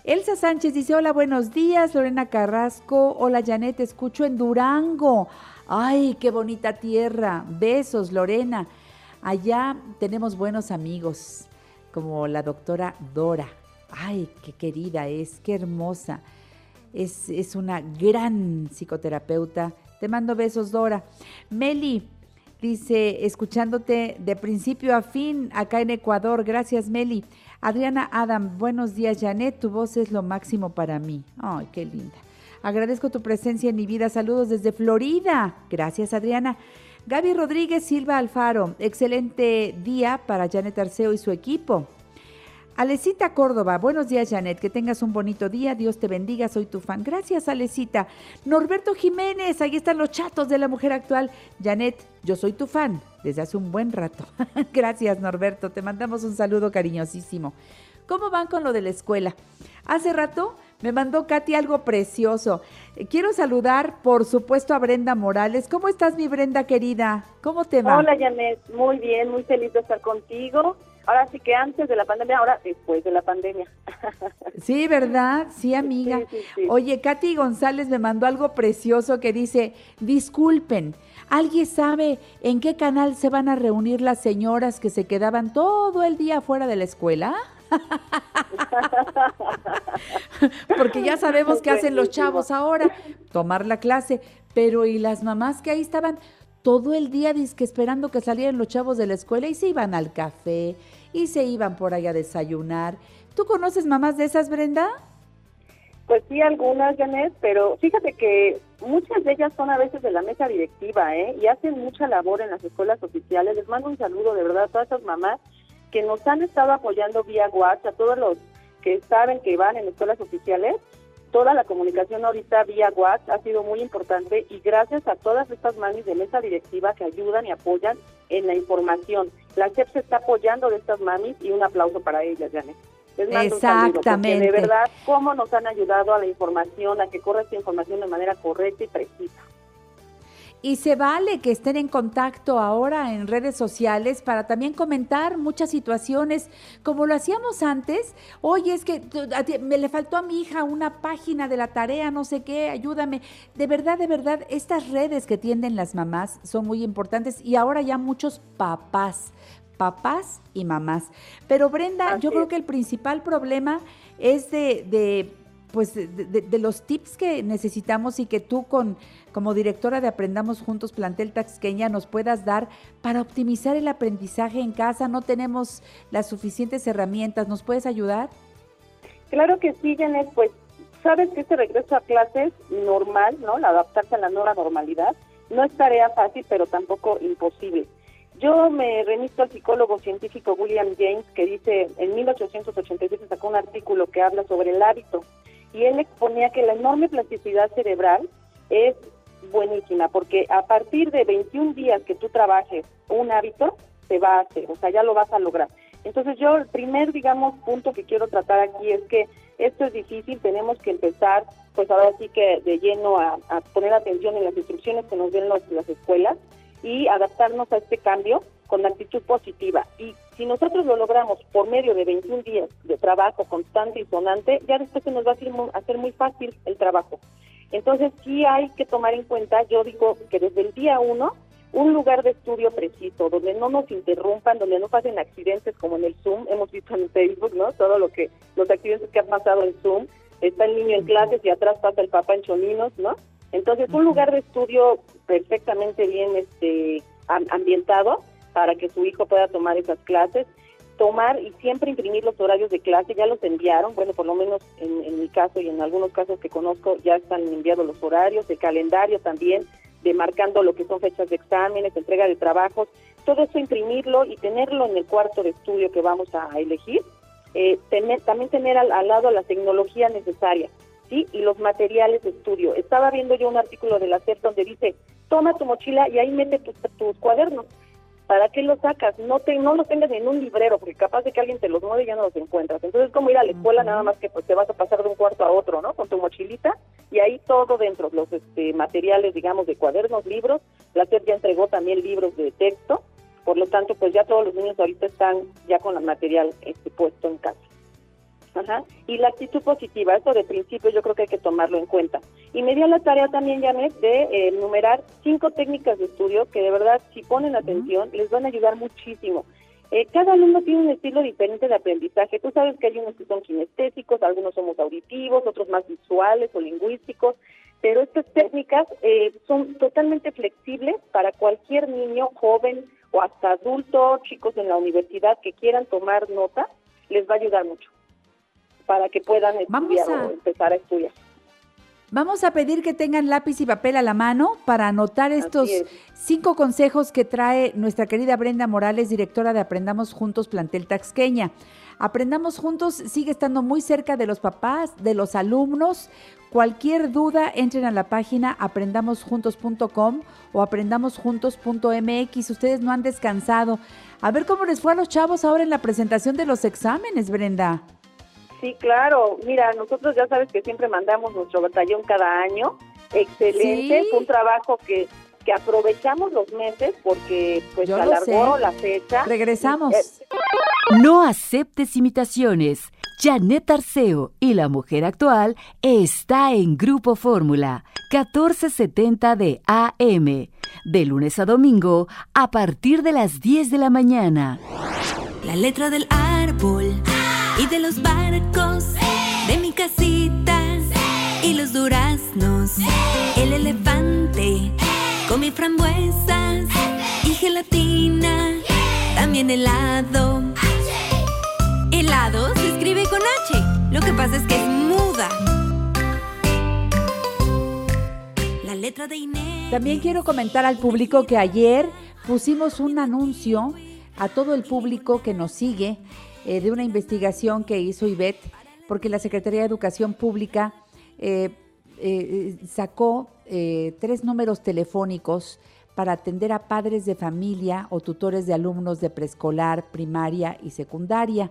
Elsa Sánchez dice hola, buenos días. Lorena Carrasco, hola Janet, escucho en Durango. Ay, qué bonita tierra. Besos, Lorena. Allá tenemos buenos amigos, como la doctora Dora. Ay, qué querida es, qué hermosa. Es, es una gran psicoterapeuta. Te mando besos, Dora. Meli dice, escuchándote de principio a fin acá en Ecuador. Gracias, Meli. Adriana Adam, buenos días, Janet. Tu voz es lo máximo para mí. Ay, qué linda. Agradezco tu presencia en mi vida. Saludos desde Florida. Gracias, Adriana. Gaby Rodríguez Silva Alfaro, excelente día para Janet Arceo y su equipo. Alecita Córdoba, buenos días Janet, que tengas un bonito día, Dios te bendiga, soy tu fan. Gracias Alecita. Norberto Jiménez, ahí están los chatos de la mujer actual. Janet, yo soy tu fan desde hace un buen rato. Gracias Norberto, te mandamos un saludo cariñosísimo. ¿Cómo van con lo de la escuela? Hace rato me mandó Katy algo precioso. Quiero saludar, por supuesto, a Brenda Morales. ¿Cómo estás, mi Brenda querida? ¿Cómo te va? Hola, Janet. Muy bien, muy feliz de estar contigo. Ahora sí que antes de la pandemia, ahora después de la pandemia. Sí, ¿verdad? Sí, amiga. Sí, sí, sí. Oye, Katy González me mandó algo precioso que dice, disculpen, ¿alguien sabe en qué canal se van a reunir las señoras que se quedaban todo el día fuera de la escuela? Porque ya sabemos qué hacen los chavos ahora, tomar la clase, pero ¿y las mamás que ahí estaban todo el día dizque esperando que salieran los chavos de la escuela y se iban al café y se iban por ahí a desayunar? ¿Tú conoces mamás de esas, Brenda? Pues sí, algunas, Janet, pero fíjate que muchas de ellas son a veces de la mesa directiva, ¿eh? Y hacen mucha labor en las escuelas oficiales. Les mando un saludo de verdad a todas esas mamás que nos han estado apoyando vía WhatsApp, a todos los que saben que van en escuelas oficiales. Toda la comunicación ahorita vía WhatsApp ha sido muy importante y gracias a todas estas mamis de mesa directiva que ayudan y apoyan en la información. La CEP se está apoyando de estas mamis y un aplauso para ellas, Janet. Les mando un saludo, porque Exactamente. de verdad, cómo nos han ayudado a la información, a que corra esta información de manera correcta y precisa. Y se vale que estén en contacto ahora en redes sociales para también comentar muchas situaciones como lo hacíamos antes. Oye, es que me le faltó a mi hija una página de la tarea, no sé qué, ayúdame. De verdad, de verdad, estas redes que tienden las mamás son muy importantes y ahora ya muchos papás, papás y mamás. Pero Brenda, yo creo que el principal problema es de, de pues de, de- los tips que necesitamos y que tú con como directora de Aprendamos Juntos Plantel Taxqueña nos puedas dar para optimizar el aprendizaje en casa. No tenemos las suficientes herramientas. ¿Nos puedes ayudar? Claro que sí, Janet, pues sabes que este regreso a clases normal, ¿no? La adaptarse a la nueva normalidad, no es tarea fácil, pero tampoco imposible. Yo me remito al psicólogo científico William James, que dice, en 1887 sacó un artículo que habla sobre el hábito, y él exponía que la enorme plasticidad cerebral es buenísima, porque a partir de 21 días que tú trabajes un hábito, se va a hacer, o sea, ya lo vas a lograr. Entonces yo el primer, digamos, punto que quiero tratar aquí es que esto es difícil, tenemos que empezar, pues ahora sí que de lleno a, a poner atención en las instrucciones que nos den los- las escuelas y adaptarnos a este cambio con actitud positiva. Y si nosotros lo logramos por medio de 21 días de trabajo constante y sonante, ya después se nos va a hacer muy, fácil el trabajo. Entonces sí hay que tomar en cuenta, yo digo que desde el día uno, un lugar de estudio preciso, donde no nos interrumpan, donde no pasen accidentes como en el Zoom, hemos visto en Facebook, ¿no? Todo lo que, los accidentes que han pasado en Zoom, está el niño en clases y atrás pasa el papá en cholinos, ¿no? Entonces un lugar de estudio perfectamente bien este am- ambientado para que su hijo pueda tomar esas clases, tomar y siempre imprimir los horarios de clase, ya los enviaron, bueno, por lo menos en, en mi caso y en algunos casos que conozco ya están enviados los horarios, el calendario también, de marcando lo que son fechas de exámenes, entrega de trabajos, todo eso imprimirlo y tenerlo en el cuarto de estudio que vamos a elegir, eh, tener, también tener al, lado la tecnología necesaria, ¿sí? Y los materiales de estudio. Estaba viendo yo un artículo de la SEP donde dice, toma tu mochila y ahí mete tus cuadernos. ¿Para qué los sacas? No te, no los tengas en un librero, porque capaz de que alguien te los mueve y ya no los encuentras. Entonces es como ir a la escuela, nada más que pues te vas a pasar de un cuarto a otro, ¿no? Con tu mochilita y ahí todo dentro, los este, materiales, digamos, de cuadernos, libros. La SEP ya entregó también libros de texto, por lo tanto, pues ya todos los niños ahorita están ya con el material este, puesto en casa. Ajá. Y la actitud positiva, eso de principio yo creo que hay que tomarlo en cuenta. Y me dio la tarea también, Janet, de eh, enumerar cinco técnicas de estudio que de verdad, si ponen atención, les van a ayudar muchísimo. Eh, cada alumno tiene un estilo diferente de aprendizaje. Tú sabes que hay unos que son kinestésicos, algunos somos auditivos, otros más visuales o lingüísticos, pero estas técnicas eh, son totalmente flexibles para cualquier niño, joven o hasta adulto, chicos en la universidad que quieran tomar nota, les va a ayudar mucho para que puedan Vamos estudiar a- o empezar a estudiar. Vamos a pedir que tengan lápiz y papel a la mano para anotar estos es. cinco consejos que trae nuestra querida Brenda Morales, directora de Aprendamos Juntos Plantel Taxqueña. Aprendamos Juntos sigue estando muy cerca de los papás, de los alumnos. Cualquier duda, entren a la página aprendamosjuntos.com o aprendamosjuntos.mx. Ustedes no han descansado. A ver cómo les fue a los chavos ahora en la presentación de los exámenes, Brenda. Sí, claro. Mira, nosotros ya sabes que siempre mandamos nuestro batallón cada año. Excelente, Sí. fue un trabajo que, que aprovechamos los meses porque pues Yo lo alargó sé. la fecha. Regresamos. Eh, No aceptes imitaciones. Janet Arceo y la mujer actual está en Grupo Fórmula 1470 de AM. De lunes a domingo a partir de las 10 de la mañana. La letra del árbol y de los barcos, de mi casita y los duraznos, el elefante come frambuesas y gelatina, también helado. Helado se escribe con H, lo que pasa es que es muda. La letra de Inés. También quiero comentar al público que ayer pusimos un anuncio a todo el público que nos sigue eh, de una investigación que hizo Ivette, porque la Secretaría de Educación Pública eh, eh, sacó tres números telefónicos para atender a padres de familia o tutores de alumnos de preescolar, primaria y secundaria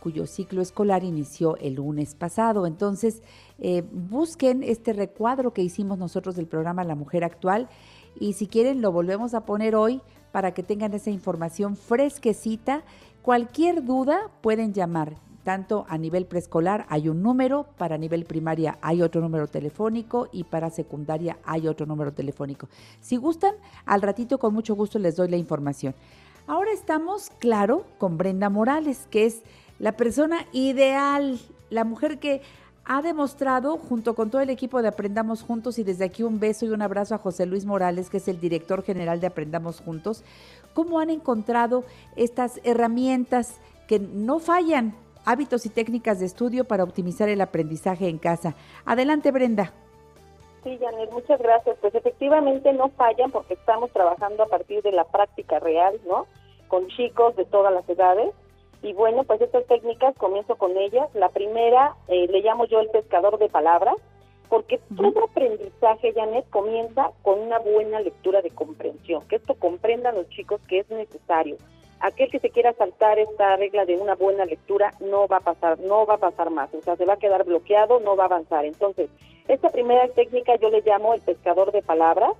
cuyo ciclo escolar inició el lunes pasado. Entonces, busquen este recuadro que hicimos nosotros del programa La Mujer Actual y si quieren lo volvemos a poner hoy para que tengan esa información fresquecita. Cualquier duda pueden llamar. Tanto a nivel preescolar hay un número, para nivel primaria hay otro número telefónico y para secundaria hay otro número telefónico. Si gustan, al ratito con mucho gusto les doy la información. Ahora estamos, claro, con Brenda Morales, que es la persona ideal, la mujer que ha demostrado, junto con todo el equipo de Aprendamos Juntos, y desde aquí un beso y un abrazo a José Luis Morales, que es el director general de Aprendamos Juntos, cómo han encontrado estas herramientas que no fallan, hábitos y técnicas de estudio para optimizar el aprendizaje en casa. Adelante, Brenda. Sí, Janet, muchas gracias. Pues efectivamente no fallan porque estamos trabajando a partir de la práctica real, ¿no? Con chicos de todas las edades. Y bueno, pues estas técnicas, comienzo con ellas. La primera, eh, le llamo yo el pescador de palabras, porque todo aprendizaje, Janet, comienza con una buena lectura de comprensión, que esto comprendan los chicos que es necesario. Aquel que se quiera saltar esta regla de una buena lectura no va a pasar, no va a pasar más, o sea, se va a quedar bloqueado, no va a avanzar. Entonces, esta primera técnica yo le llamo el pescador de palabras,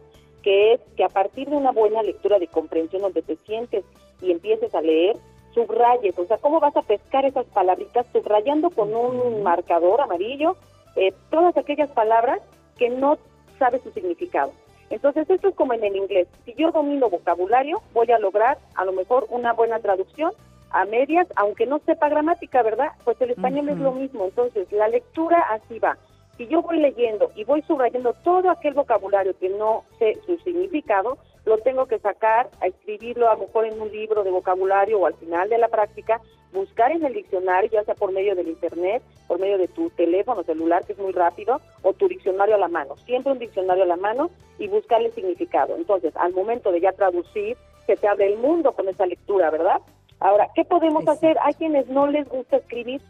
que es que a partir de una buena lectura de comprensión donde te sientes y empieces a leer, subrayes, o sea, ¿cómo vas a pescar esas palabritas? Subrayando con un marcador amarillo eh, todas aquellas palabras que no sabes su significado. Entonces, esto es como en el inglés. Si yo domino vocabulario, voy a lograr a lo mejor una buena traducción a medias, aunque no sepa gramática, ¿verdad? Pues el español es lo mismo. Entonces, la lectura así va. Si yo voy leyendo y voy subrayando todo aquel vocabulario que no sé su significado, lo tengo que sacar, a escribirlo a lo mejor en un libro de vocabulario o al final de la práctica, buscar en el diccionario, ya sea por medio del internet, por medio de tu teléfono celular, que es muy rápido, o tu diccionario a la mano. Siempre un diccionario a la mano y buscarle significado. Entonces, al momento de ya traducir, se te abre el mundo con esa lectura, ¿verdad? Ahora, ¿qué podemos hacer? Hay quienes no les gusta escribir.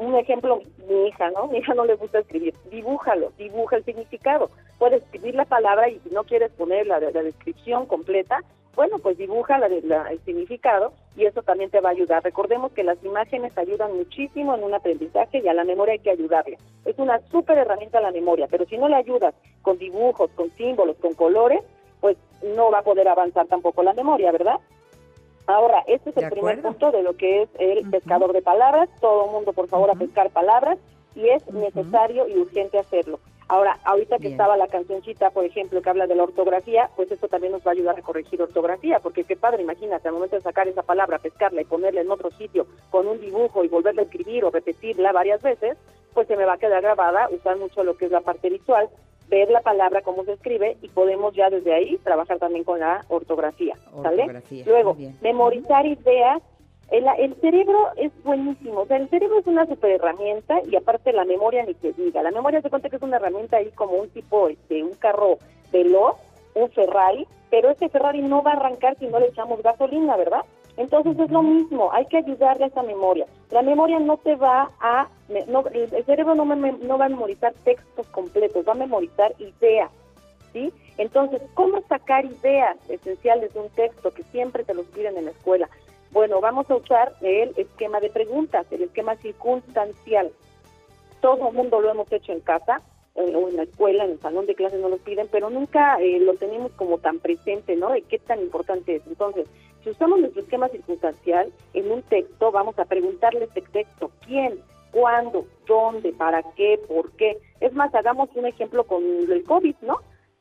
Un ejemplo, mi hija, ¿no? Mi hija no le gusta escribir. Dibújalo, dibuja el significado. Puedes escribir la palabra y si no quieres poner la, la descripción completa, bueno, pues dibuja la, la, el significado y eso también te va a ayudar. Recordemos que las imágenes ayudan muchísimo en un aprendizaje y a la memoria hay que ayudarle. Es una súper herramienta la memoria, pero si no le ayudas con dibujos, con símbolos, con colores, pues no va a poder avanzar tampoco la memoria, ¿verdad? Ahora, este es el primer punto de lo que es el pescador de palabras. Todo el mundo, por favor, a pescar palabras y es necesario y urgente hacerlo. Ahora, ahorita que estaba la cancioncita, por ejemplo, que habla de la ortografía, pues esto también nos va a ayudar a corregir ortografía, porque qué padre, imagínate, al momento de sacar esa palabra, pescarla y ponerla en otro sitio con un dibujo y volverla a escribir o repetirla varias veces, pues se me va a quedar grabada, usar mucho lo que es la parte visual, ver la palabra cómo se escribe y podemos ya desde ahí trabajar también con la ortografía, ¿sale? Ortografía, Luego, memorizar ideas El, el cerebro es buenísimo, o sea, el cerebro es una super herramienta y aparte la memoria ni se diga. La memoria se cuenta que es una herramienta ahí como un tipo, este, un carro veloz, un Ferrari, pero ese Ferrari no va a arrancar si no le echamos gasolina, ¿verdad? Entonces es lo mismo, hay que ayudarle a esa memoria. La memoria no te va a, no, el el cerebro no, me- no va a memorizar textos completos, va a memorizar ideas, ¿sí? Entonces, ¿cómo sacar ideas esenciales de un texto que siempre te los piden en la escuela? Bueno, vamos a usar el esquema de preguntas, el esquema circunstancial. Todo el mundo lo hemos hecho en casa eh, o en la escuela, en el salón de clases no lo piden, pero nunca eh, lo tenemos como tan presente, ¿no? De qué tan importante es. Entonces, si usamos nuestro esquema circunstancial en un texto, vamos a preguntarle este texto, ¿quién? ¿Cuándo? ¿Dónde? ¿Para qué? ¿Por qué? Es más, hagamos un ejemplo con el COVID, ¿no?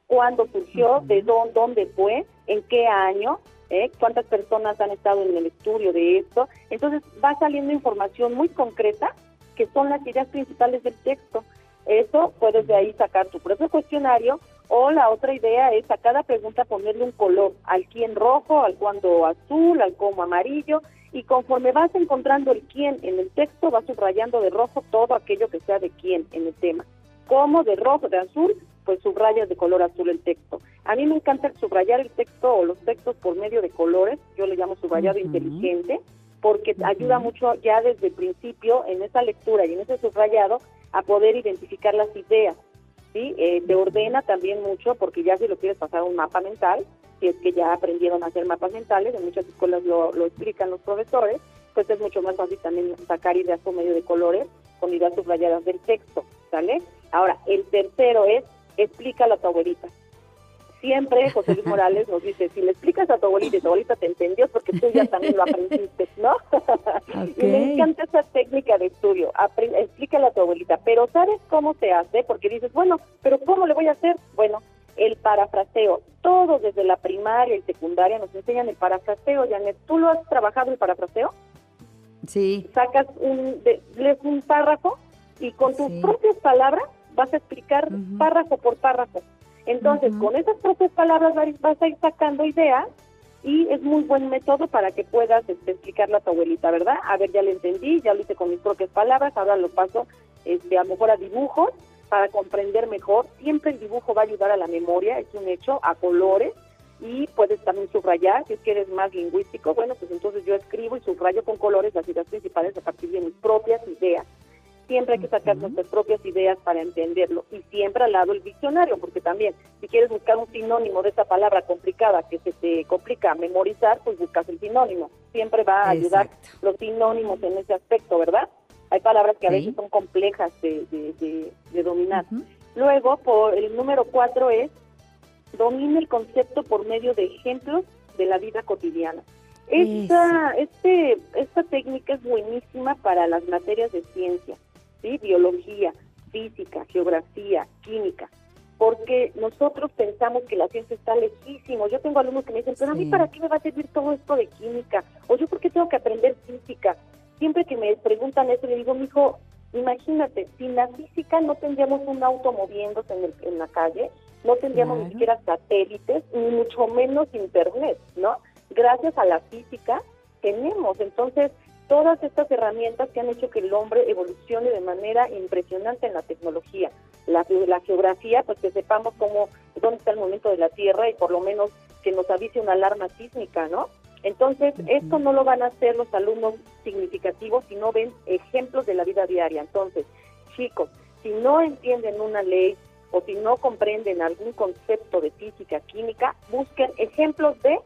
¿Cuándo surgió? ¿De dónde, dónde fue? ¿En qué año? ¿Eh? ¿Cuántas personas han estado en el estudio de esto? Entonces va saliendo información muy concreta que son las ideas principales del texto. Eso puedes de ahí sacar tu propio cuestionario o la otra idea es a cada pregunta ponerle un color, al quién rojo, al cuándo azul, al cómo amarillo y conforme vas encontrando el quién en el texto vas subrayando de rojo todo aquello que sea de quién en el tema. Como de rojo, de azul, pues subrayas de color azul el texto. A mí me encanta subrayar el texto o los textos por medio de colores, yo le llamo subrayado inteligente, porque ayuda mucho ya desde el principio en esa lectura y en ese subrayado a poder identificar las ideas. ¿Sí? Eh, te ordena también mucho porque ya si lo quieres pasar a un mapa mental, si es que ya aprendieron a hacer mapas mentales, en muchas escuelas lo, lo explican los profesores, pues es mucho más fácil también sacar ideas por medio de colores con ideas subrayadas del texto, ¿sale? Ahora, el tercero es, explícalo a tu abuelita. Siempre José Luis Morales nos dice, si le explicas a tu abuelita y tu abuelita te entendió, porque tú ya también lo aprendiste, ¿no? y me encanta esa técnica de estudio, Apre- explícale a tu abuelita, pero ¿sabes cómo se hace? Porque dices, bueno, pero ¿cómo le voy a hacer? Bueno, el parafraseo, todos desde la primaria y secundaria nos enseñan el parafraseo, Janet, ¿tú lo has trabajado el parafraseo? Sí. Sacas un, de- lees un párrafo y con tus propias palabras vas a explicar párrafo por párrafo. Entonces, con esas propias palabras vas- a ir sacando ideas y es muy buen método para que puedas este, explicarle a tu abuelita, ¿verdad? A ver, ya lo entendí, ya lo hice con mis propias palabras, ahora lo paso este, a lo mejor a dibujos para comprender mejor. Siempre el dibujo va a ayudar a la memoria, es un hecho, a colores y puedes también subrayar, si es que eres más lingüístico, bueno, pues entonces yo escribo y subrayo con colores las ideas principales a partir de mis propias ideas. Siempre hay que sacar nuestras propias ideas para entenderlo y siempre al lado el diccionario, porque también si quieres buscar un sinónimo de esa palabra complicada que se te complica memorizar, pues buscas el sinónimo. Siempre va a ayudar los sinónimos en ese aspecto, ¿verdad? Hay palabras que a Sí. veces son complejas de, de- de- de dominar. Luego, por el número cuatro es domina el concepto por medio de ejemplos de la vida cotidiana. Esta, este, esta técnica es buenísima para las materias de ciencia, ¿sí? biología, física, geografía, química, porque nosotros pensamos que la ciencia está lejísimo. Yo tengo alumnos que me dicen, pero a mí Sí. para qué me va a servir todo esto de química? O yo por qué tengo que aprender física? Siempre que me preguntan eso, le digo, mijo, imagínate, sin la física no tendríamos un auto moviéndose en, el- en la calle, no tendríamos ni siquiera satélites, ni mucho menos internet, ¿no? Gracias a la física tenemos. Entonces, todas estas herramientas que han hecho que el hombre evolucione de manera impresionante en la tecnología. La, la geografía, pues que sepamos cómo, dónde está el movimiento de la Tierra y por lo menos que nos avise una alarma sísmica, ¿no? Entonces, esto no lo van a hacer los alumnos significativos si no ven ejemplos de la vida diaria. Entonces, chicos, si no entienden una ley o si no comprenden algún concepto de física, química, busquen ejemplos de,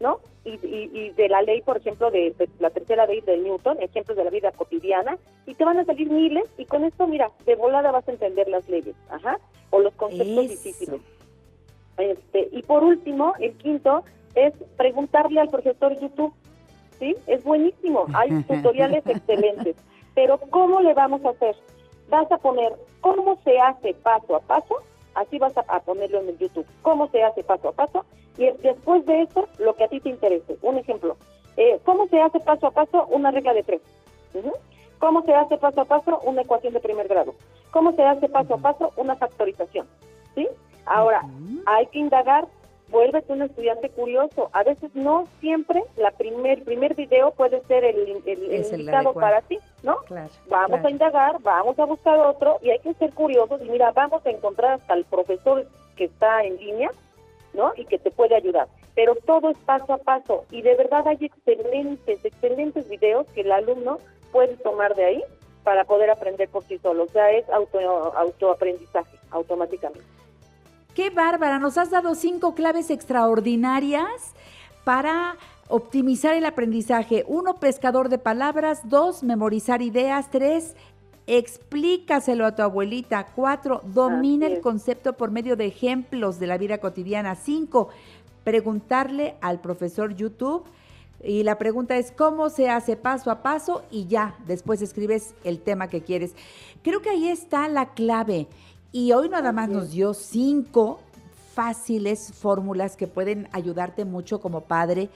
¿no? Y, y- y de la ley, por ejemplo, de, de la tercera ley de Newton, ejemplos de la vida cotidiana, y te van a salir miles, y con esto, mira, de volada vas a entender las leyes, ajá, o los conceptos Eso. difíciles. Este, y por último, el quinto es preguntarle al profesor YouTube, ¿sí? Es buenísimo, hay tutoriales excelentes, pero ¿cómo le vamos a hacer? Vas a poner cómo se hace paso a paso, así vas a, a ponerlo en el YouTube, cómo se hace paso a paso, y después de eso, lo que a ti te interese. Un ejemplo, eh, ¿cómo se hace paso a paso una regla de tres? ¿Cómo se hace paso a paso una ecuación de primer grado? ¿Cómo se hace paso a paso una factorización? ¿Sí? Ahora, hay que indagar vuélvete un estudiante curioso. A veces no siempre la primer primer video puede ser el, el, el Es el indicado para ti, ¿no? Claro, Vamos claro. a indagar, vamos a buscar otro y hay que ser curiosos y mira, vamos a encontrar hasta el profesor que está en línea, ¿no? Y que te puede ayudar. Pero todo es paso a paso y de verdad hay excelentes, excelentes videos que el alumno puede tomar de ahí para poder aprender por sí solo. O sea, es auto, autoaprendizaje automáticamente. Qué bárbara, nos has dado cinco claves extraordinarias para optimizar el aprendizaje. Uno, pescador de palabras. Dos, memorizar ideas. Tres, explícaselo a tu abuelita. Cuatro, domina el concepto por medio de ejemplos de la vida cotidiana. Cinco, preguntarle al profesor YouTube. Y la pregunta es cómo se hace paso a paso y ya, después escribes el tema que quieres. Creo que ahí está la clave. Y hoy nada más nos dio cinco fáciles fórmulas que pueden ayudarte mucho como padre.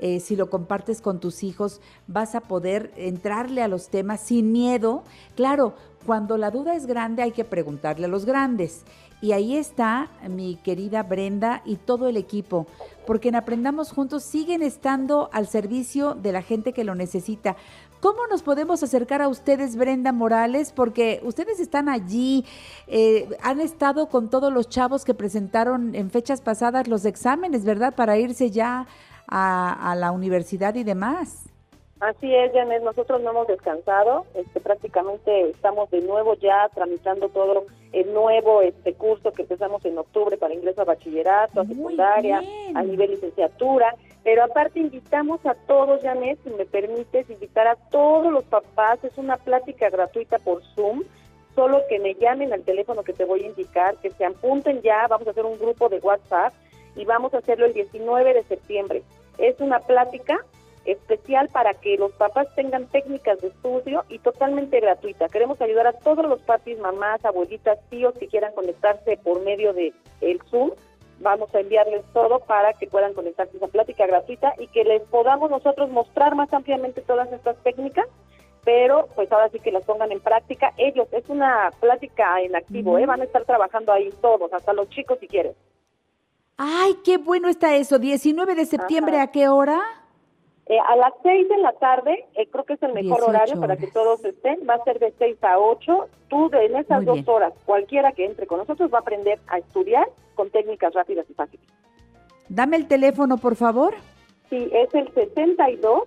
Eh, si lo compartes con tus hijos, vas a poder entrarle a los temas sin miedo. Claro, cuando la duda es grande hay que preguntarle a los grandes. Y ahí está mi querida Brenda y todo el equipo, porque en Aprendamos Juntos siguen estando al servicio de la gente que lo necesita. ¿Cómo nos podemos acercar a ustedes, Brenda Morales? Porque ustedes están allí, eh, han estado con todos los chavos que presentaron en fechas pasadas los exámenes, ¿verdad? Para irse ya a, a la universidad y demás. Así es, Janet, nosotros no hemos descansado, este, prácticamente estamos de nuevo ya tramitando todo el nuevo este curso que empezamos en octubre para ingreso a bachillerato, a secundaria, a nivel licenciatura, pero aparte invitamos a todos, Janet, si me permites, invitar a todos los papás, es una plática gratuita por Zoom, solo que me llamen al teléfono que te voy a indicar, que se apunten ya, vamos a hacer un grupo de WhatsApp y vamos a hacerlo el 19 de septiembre. Es una plática especial para que los papás tengan técnicas de estudio y totalmente gratuita. Queremos ayudar a todos los papis, mamás, abuelitas, tíos que quieran conectarse por medio de el Zoom. Vamos a enviarles todo para que puedan conectarse a esa plática gratuita y que les podamos nosotros mostrar más ampliamente todas estas técnicas, pero pues ahora sí que las pongan en práctica. Ellos, es una plática en activo, ¿eh? van a estar trabajando ahí todos, hasta los chicos si quieren. Ay, qué bueno está eso. 19 de septiembre, ¿a qué hora? Eh, a las 6 de la tarde, eh, creo que es el mejor 18 horario para que todos estén, va a ser de 6 a 8. Tú de, en esas Muy dos bien. horas, cualquiera que entre con nosotros va a aprender a estudiar con técnicas rápidas y fáciles. Dame el teléfono, por favor. Sí, es el 62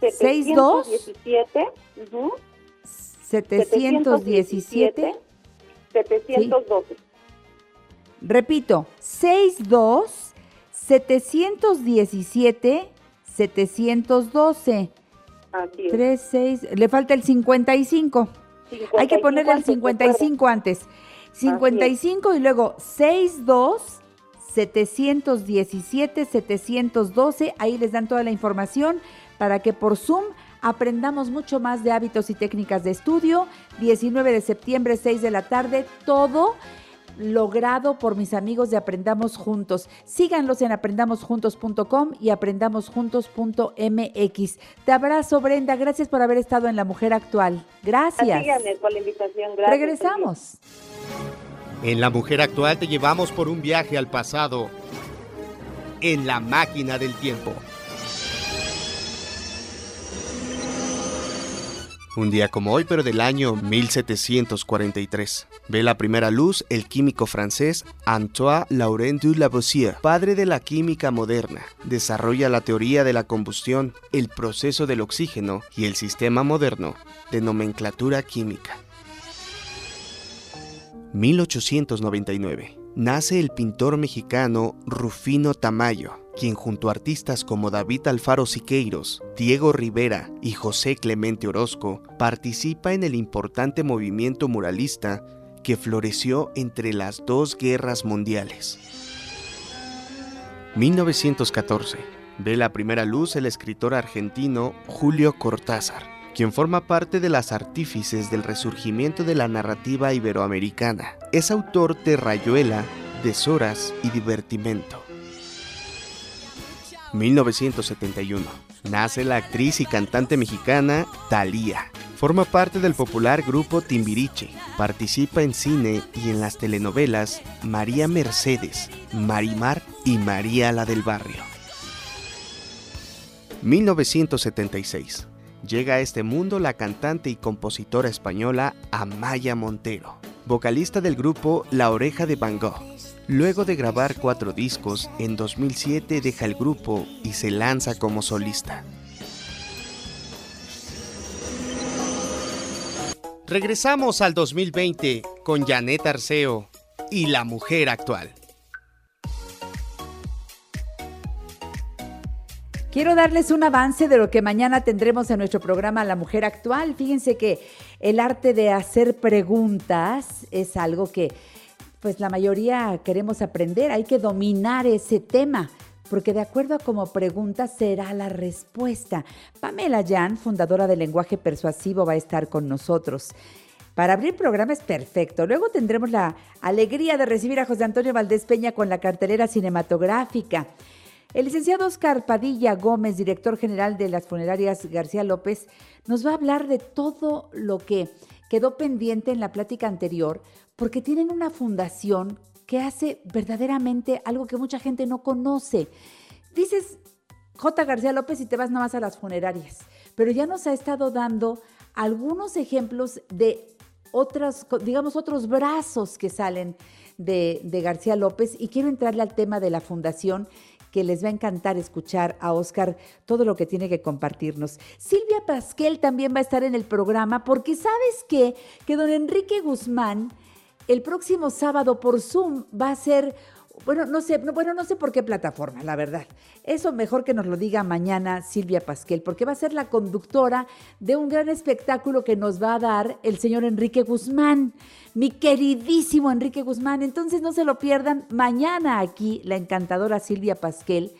62 717 ujú, 717. 712. Repito, 62 717 712. Así es. 3, 6, le falta el 55. Hay que ponerle el 55 antes. 55 y luego 62 717 712. Ahí les dan toda la información para que por Zoom aprendamos mucho más de hábitos y técnicas de estudio. 19 de septiembre, 6 de la tarde, todo logrado por mis amigos de Aprendamos Juntos. Síganlos en aprendamosjuntos.com y aprendamosjuntos.mx. Te abrazo, Brenda. Gracias por haber estado en La Mujer Actual. Gracias. Así, Janet, por la invitación. Gracias. Regresamos. En La Mujer Actual te llevamos por un viaje al pasado en la máquina del tiempo. Un día como hoy, pero del año 1743, ve la primera luz el químico francés Antoine Laurent du Lavoisier, padre de la química moderna. Desarrolla la teoría de la combustión, el proceso del oxígeno y el sistema moderno de nomenclatura química. 1899. Nace el pintor mexicano Rufino Tamayo, quien junto a artistas como David Alfaro Siqueiros, Diego Rivera y José Clemente Orozco participa en el importante movimiento muralista que floreció entre las dos guerras mundiales. 1914. Ve la primera luz el escritor argentino Julio Cortázar, quien forma parte de las artífices del resurgimiento de la narrativa iberoamericana. Es autor de Rayuela, Deshoras y Divertimento. 1971. Nace la actriz y cantante mexicana Thalía. Forma parte del popular grupo Timbiriche. Participa en cine y en las telenovelas María Mercedes, Marimar y María la del Barrio. 1976. Llega a este mundo la cantante y compositora española Amaya Montero, vocalista del grupo La Oreja de Van Gogh. Luego de grabar cuatro discos, en 2007 deja el grupo y se lanza como solista. Regresamos al 2020 con Janet Arceo y la mujer actual. Quiero darles un avance de lo que mañana tendremos en nuestro programa La Mujer Actual. Fíjense que el arte de hacer preguntas es algo que pues la mayoría queremos aprender, hay que dominar ese tema porque de acuerdo a cómo pregunta será la respuesta. Pamela Jan, fundadora del lenguaje persuasivo, va a estar con nosotros. Para abrir programa es perfecto. Luego tendremos la alegría de recibir a José Antonio Valdés Peña con la cartelera cinematográfica. El licenciado Oscar Padilla Gómez, director general de las funerarias García López, nos va a hablar de todo lo que quedó pendiente en la plática anterior, porque tienen una fundación que hace verdaderamente algo que mucha gente no conoce. Dices J. García López y te vas nada más a las funerarias, pero ya nos ha estado dando algunos ejemplos de otras, digamos, otros brazos que salen de, de García López y quiero entrarle al tema de la fundación que les va a encantar escuchar a Oscar todo lo que tiene que compartirnos. Silvia Pasquel también va a estar en el programa porque sabes qué? que don Enrique Guzmán el próximo sábado por Zoom va a ser bueno, no sé, bueno, no sé por qué plataforma, la verdad. Eso mejor que nos lo diga mañana Silvia Pasquel, porque va a ser la conductora de un gran espectáculo que nos va a dar el señor Enrique Guzmán, mi queridísimo Enrique Guzmán. Entonces no se lo pierdan mañana aquí la encantadora Silvia Pasquel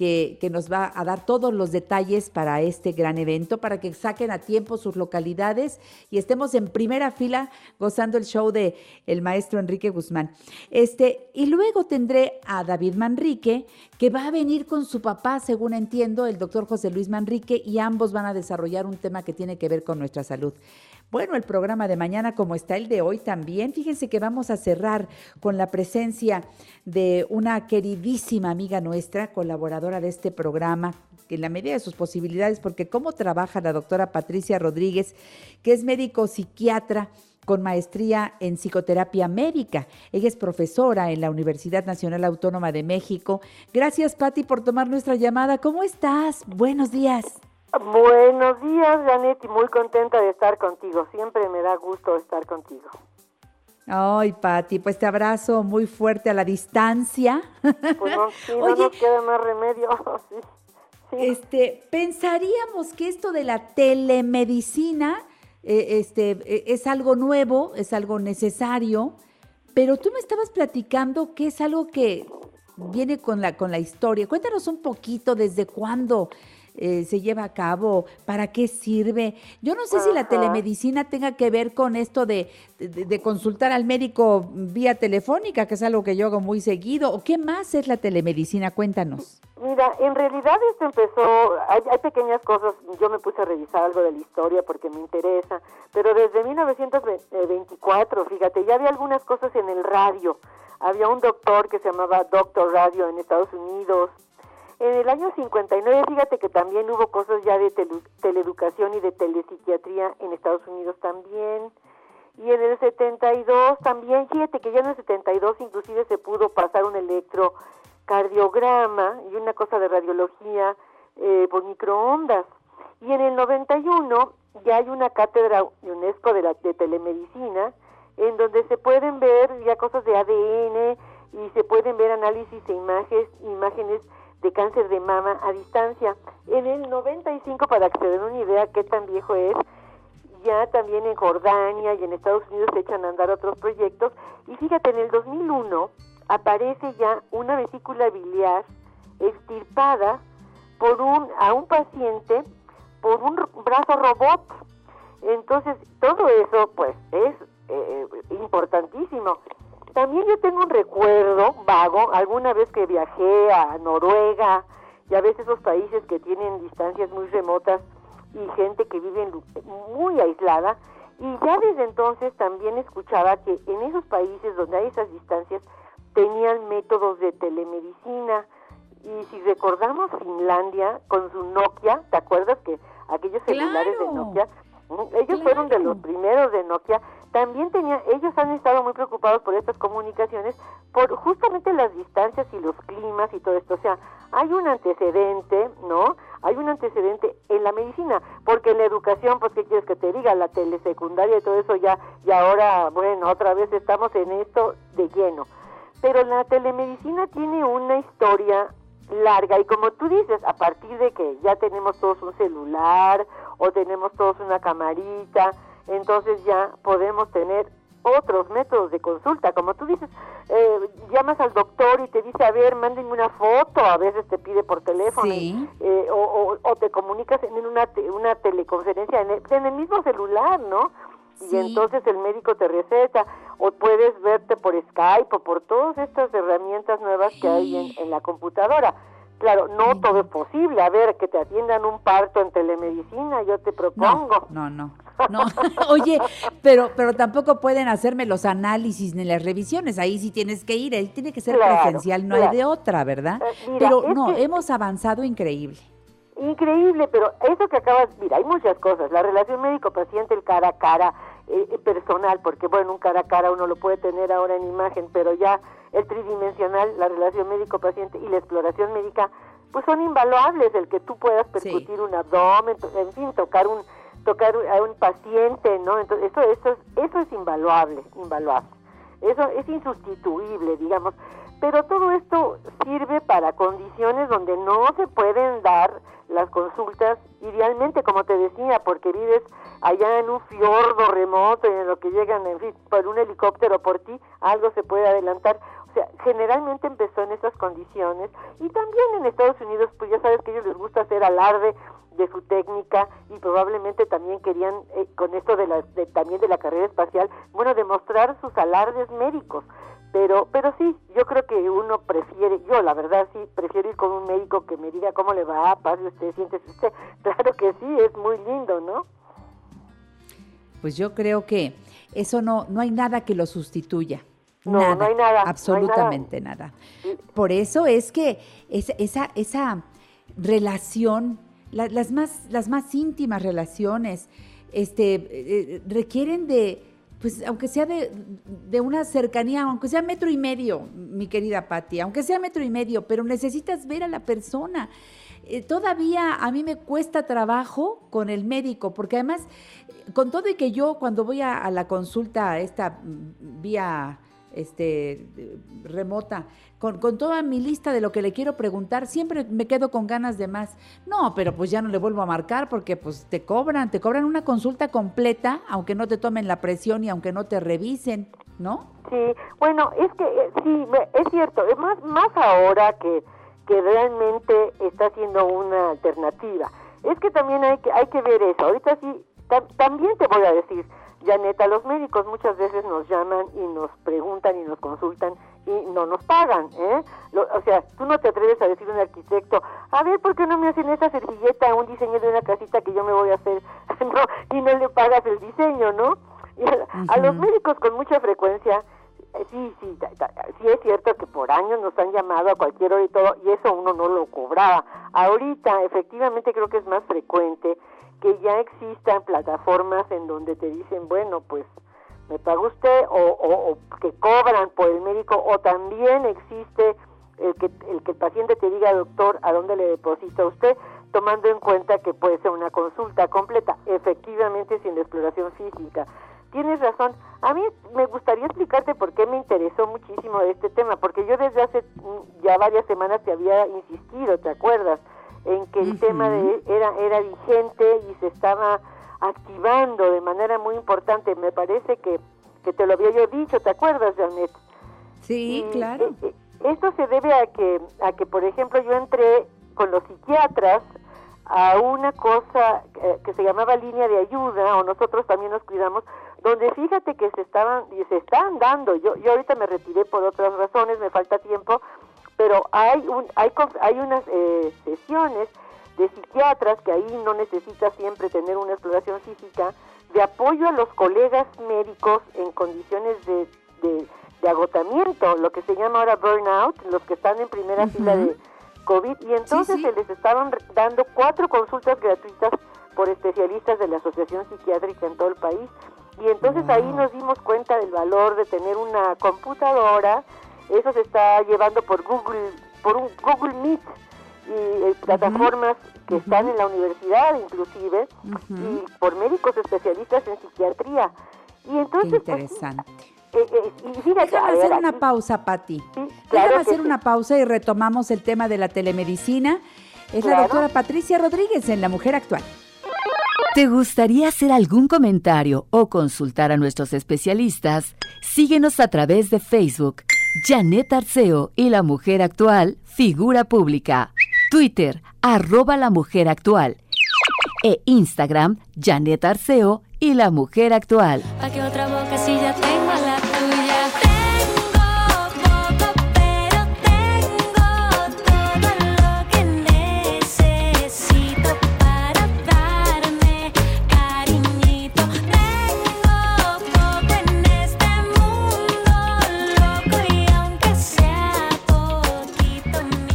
que, nos va a dar todos los detalles para este gran evento, para que saquen a tiempo sus localidades y estemos en primera fila gozando el show de el maestro Enrique Guzmán. Este, y luego tendré a David Manrique, que va a venir con su papá, según entiendo, el doctor José Luis Manrique, y ambos van a desarrollar un tema que tiene que ver con nuestra salud. Bueno, el programa de mañana, como está el de hoy también, fíjense que vamos a cerrar con la presencia de una queridísima amiga nuestra, colaboradora de este programa, que en la medida de sus posibilidades, porque cómo trabaja la doctora Patricia Rodríguez, que es médico psiquiatra con maestría en psicoterapia médica. Ella es profesora en la Universidad Nacional Autónoma de México. Gracias, Patti, por tomar nuestra llamada. ¿Cómo estás? Buenos días. Buenos días, Janet, y muy contenta de estar contigo. Siempre me da gusto estar contigo. Ay, Pati, pues te abrazo muy fuerte a la distancia. Pues no, sí, no nos queda más remedio. Este, pensaríamos que esto de la telemedicina eh, este, e, es algo nuevo, es algo necesario, pero tú me estabas platicando que es algo que viene con la, con la historia. Cuéntanos un poquito desde cuándo eh, se lleva a cabo, para qué sirve. Yo no sé si la telemedicina tenga que ver con esto de, de, consultar al médico vía telefónica, que es algo que yo hago muy seguido, o qué más es la telemedicina, cuéntanos. Mira, en realidad esto empezó, hay, hay, pequeñas cosas, yo me puse a revisar algo de la historia porque me interesa, pero desde 1924, fíjate, ya había algunas cosas en el radio. Había un doctor que se llamaba Doctor Radio en Estados Unidos, en el año 59, fíjate que también hubo cosas ya de teleeducación y de telepsiquiatría en Estados Unidos también. Y en el 72 también, fíjate que ya en el 72 inclusive se pudo pasar un electrocardiograma y una cosa de radiología eh, por microondas. Y en el 91 ya hay una cátedra UNESCO de, la, de telemedicina en donde se pueden ver ya cosas de ADN y se pueden ver análisis de imágenes, imágenes de cáncer de mama a distancia. En el 95, para que se den una idea qué tan viejo es, ya también en Jordania y en Estados Unidos se echan a andar otros proyectos. Y fíjate, en el 2001 aparece ya una vesícula biliar extirpada por un, a un paciente por un brazo robot. Entonces, todo eso, pues, es eh, importantísimo. También yo tengo un recuerdo vago, alguna vez que viajé a Noruega y a veces esos países que tienen distancias muy remotas y gente que vive muy aislada. Y ya desde entonces también escuchaba que en esos países donde hay esas distancias tenían métodos de telemedicina. Y si recordamos Finlandia con su Nokia, ¿te acuerdas que aquellos celulares de. Nokia? Ellos fueron de los primeros de Nokia. También tenían, ellos han estado muy preocupados por estas comunicaciones, por justamente las distancias y los climas y todo esto. O sea, hay un antecedente, ¿no? Hay un antecedente en la medicina, porque en la educación, pues, ¿qué quieres que te diga? La telesecundaria y todo eso ya, y ahora, bueno, otra vez estamos en esto de lleno. Pero la telemedicina tiene una historia larga y como tú dices, a partir de que ya tenemos todos un celular o tenemos todos una camarita, entonces ya podemos tener otros métodos de consulta. Como tú dices, eh, llamas al doctor y te dice, a ver, mándenme una foto, a veces te pide por teléfono, Sí. eh, o, o- o te comunicas en una, te- una teleconferencia en el, en el mismo celular, ¿no? Y entonces el médico te receta, o puedes verte por Skype o por todas estas herramientas nuevas que hay en, en la computadora. Claro, no todo es posible. A ver, que te atiendan un parto en telemedicina, yo te propongo. No, no, no. Oye, pero, pero tampoco pueden hacerme los análisis ni las revisiones. Ahí sí tienes que ir, ahí tiene que ser Claro, presencial, no claro. hay de otra, ¿verdad? Eh, mira, pero no, hemos avanzado increíble. Increíble, pero eso que acabas, mira, hay muchas cosas. La relación médico-paciente, el cara a cara, eh, eh, personal, porque bueno, un cara a cara uno lo puede tener ahora en imagen, pero ya el tridimensional, la relación médico-paciente y la exploración médica, pues son invaluables. El que tú puedas percutir un abdomen, en fin, tocar un tocar a un paciente, ¿no? Entonces, eso, eso, es, eso es invaluable, invaluable. Eso es insustituible, digamos. Pero todo esto sirve para condiciones donde no se pueden dar las consultas idealmente, como te decía, porque vives allá en un fiordo remoto y en lo que llegan, en fin, por un helicóptero por ti, algo se puede adelantar. Sea, generalmente empezó en esas condiciones y también en Estados Unidos, pues ya sabes que a ellos les gusta hacer alarde de su técnica y probablemente también querían eh, con esto de la de- también de la carrera espacial, bueno, demostrar sus alardes médicos. Pero pero sí, yo creo que uno prefiere, yo la verdad sí prefiero ir con un médico que me diga cómo le va, pase usted, siéntese usted. Claro que sí, es muy lindo, ¿no? Pues yo creo que eso no, no hay nada que lo sustituya. No, nada, no hay nada, no hay absolutamente nada. Por eso es que esa, esa, esa relación, la- las, más, las más íntimas relaciones, este, eh, requieren de, pues aunque sea de, de una cercanía, aunque sea metro y medio, mi querida Patti, aunque sea metro y medio, pero necesitas ver a la persona. Eh, todavía a mí me cuesta trabajo con el médico, porque además, con todo y que yo cuando voy a, a la consulta, esta vía este, remota, con, con toda mi lista de lo que le quiero preguntar, siempre me quedo con ganas de más. No, pero pues ya no le vuelvo a marcar porque pues te cobran, te cobran una consulta completa, aunque no te tomen la presión y aunque no te revisen, ¿no? Sí, bueno, es que eh, sí, es cierto, es más, más ahora que, que realmente está siendo una alternativa. Es que también hay que, hay que ver eso. Ahorita sí, ta- también te voy a decir, Janeta, los médicos muchas veces nos llaman y nos preguntan y nos consultan y no nos pagan, ¿eh? Lo- o sea, tú no te atreves a decir a un arquitecto, a ver, ¿por qué no me hacen esa servilleta, un diseño de una casita que yo me voy a hacer? no, y no le pagas el diseño, ¿no? Y a, a los médicos con mucha frecuencia, eh, sí, sí, ta- ta- sí es cierto que por años nos han llamado a cualquier hora y todo, y eso uno no lo cobraba. Ahorita, efectivamente, creo que es más frecuente que ya existan plataformas en donde te dicen, bueno, pues me paga usted, o, o- que cobran por el médico, o también existe el que, el que el paciente te diga, doctor, a dónde le deposita usted, tomando en cuenta que puede ser una consulta completa, efectivamente sin exploración física. Tienes razón. A mí me gustaría explicarte por qué me interesó muchísimo este tema, porque yo desde hace mm, ya varias semanas te había insistido, ¿te acuerdas? En que el tema de, era, era vigente y se estaba activando de manera muy importante. Me parece que, que te lo había yo dicho, ¿te acuerdas, Janet? Sí, Y, claro. eh, eh, esto se debe a que, a que, por ejemplo, yo entré con los psiquiatras a una cosa eh, que se llamaba línea de ayuda, o nosotros también nos cuidamos, donde fíjate que se estaban, y se están dando, yo, yo ahorita me retiré por otras razones, me falta tiempo, pero hay un, hay, hay unas eh, sesiones de psiquiatras, que ahí no necesita siempre tener una exploración física, de apoyo a los colegas médicos en condiciones de, de, de agotamiento, lo que se llama ahora burnout, los que están en primera fila de COVID, y entonces se les estaban dando cuatro consultas gratuitas por especialistas de la Asociación Psiquiátrica en todo el país. Y entonces ahí nos dimos cuenta del valor de tener una computadora. Eso se está llevando por Google, por un Google Meet y eh, plataformas que están en la universidad inclusive y por médicos especialistas en psiquiatría. Y entonces Qué interesante. eh, eh, y fíjate, Déjame ver, hacer una aquí- pausa, Patti. claro Déjame hacer sí. una pausa y retomamos el tema de la telemedicina. Es la Claro. doctora Patricia Rodríguez en La Mujer Actual. ¿Te gustaría hacer algún comentario o consultar a nuestros especialistas? Síguenos a través de Facebook, Janet Arceo y La Mujer Actual, figura pública. Twitter, arroba La Mujer Actual. E Instagram, Janet Arceo y La Mujer Actual. Pa' que otra boca si tengo la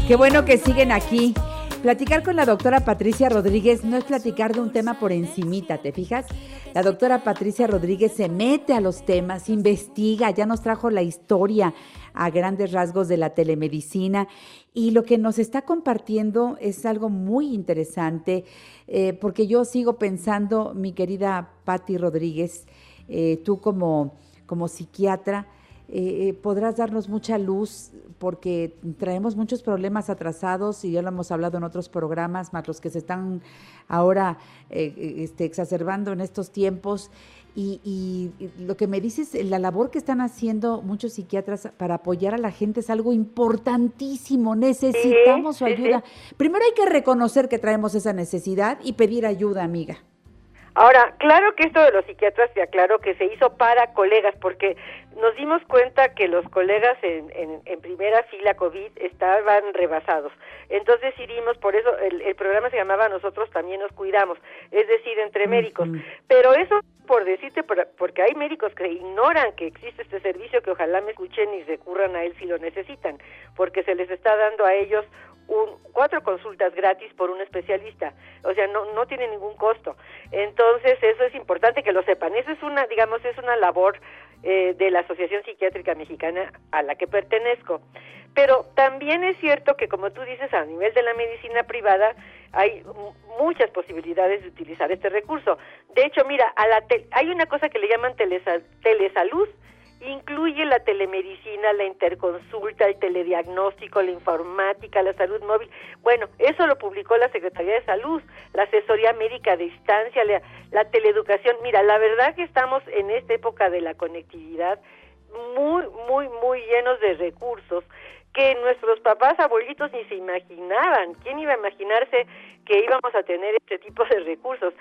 Qué bueno que siguen aquí. Platicar con la doctora Patricia Rodríguez no es platicar de un tema por encimita, ¿te fijas? La doctora Patricia Rodríguez se mete a los temas, investiga, ya nos trajo la historia a grandes rasgos de la telemedicina y lo que nos está compartiendo es algo muy interesante eh, porque yo sigo pensando, mi querida Patti Rodríguez, eh, tú como, como psiquiatra, eh, eh, podrás darnos mucha luz porque traemos muchos problemas atrasados y ya lo hemos hablado en otros programas, más los que se están ahora eh, eh, este, exacerbando en estos tiempos. Y, y- y lo que me dices, la labor que están haciendo muchos psiquiatras para apoyar a la gente es algo importantísimo. Necesitamos su Sí, sí, ayuda. Primero hay que reconocer que traemos esa necesidad y pedir ayuda, amiga. Ahora, claro que esto de los psiquiatras, ya claro que se hizo para colegas, porque nos dimos cuenta que los colegas en, en, en primera fila COVID estaban rebasados. Entonces hicimos, por eso el, el programa se llamaba Nosotros también nos cuidamos, es decir, entre médicos. Pero eso por decirte, por- porque hay médicos que ignoran que existe este servicio, que ojalá me escuchen y recurran a él si lo necesitan, porque se les está dando a ellos un, cuatro consultas gratis por un especialista, o sea, no, no tiene ningún costo. Entonces, eso es importante que lo sepan. Eso es una, digamos, es una labor eh, de la Asociación Psiquiátrica Mexicana a la que pertenezco. Pero también es cierto que, como tú dices, a nivel de la medicina privada hay mu- muchas posibilidades de utilizar este recurso. De hecho, mira, a la hay una cosa que le llaman telesa- telesalud, incluye la telemedicina, la interconsulta, el telediagnóstico, la informática, la salud móvil. Bueno, eso lo publicó la Secretaría de Salud, la asesoría médica a distancia, la, la teleeducación. Mira, la verdad que estamos en esta época de la conectividad muy, muy, muy llenos de recursos que nuestros papás, abuelitos ni se imaginaban. ¿Quién iba a imaginarse que íbamos a tener este tipo de recursos?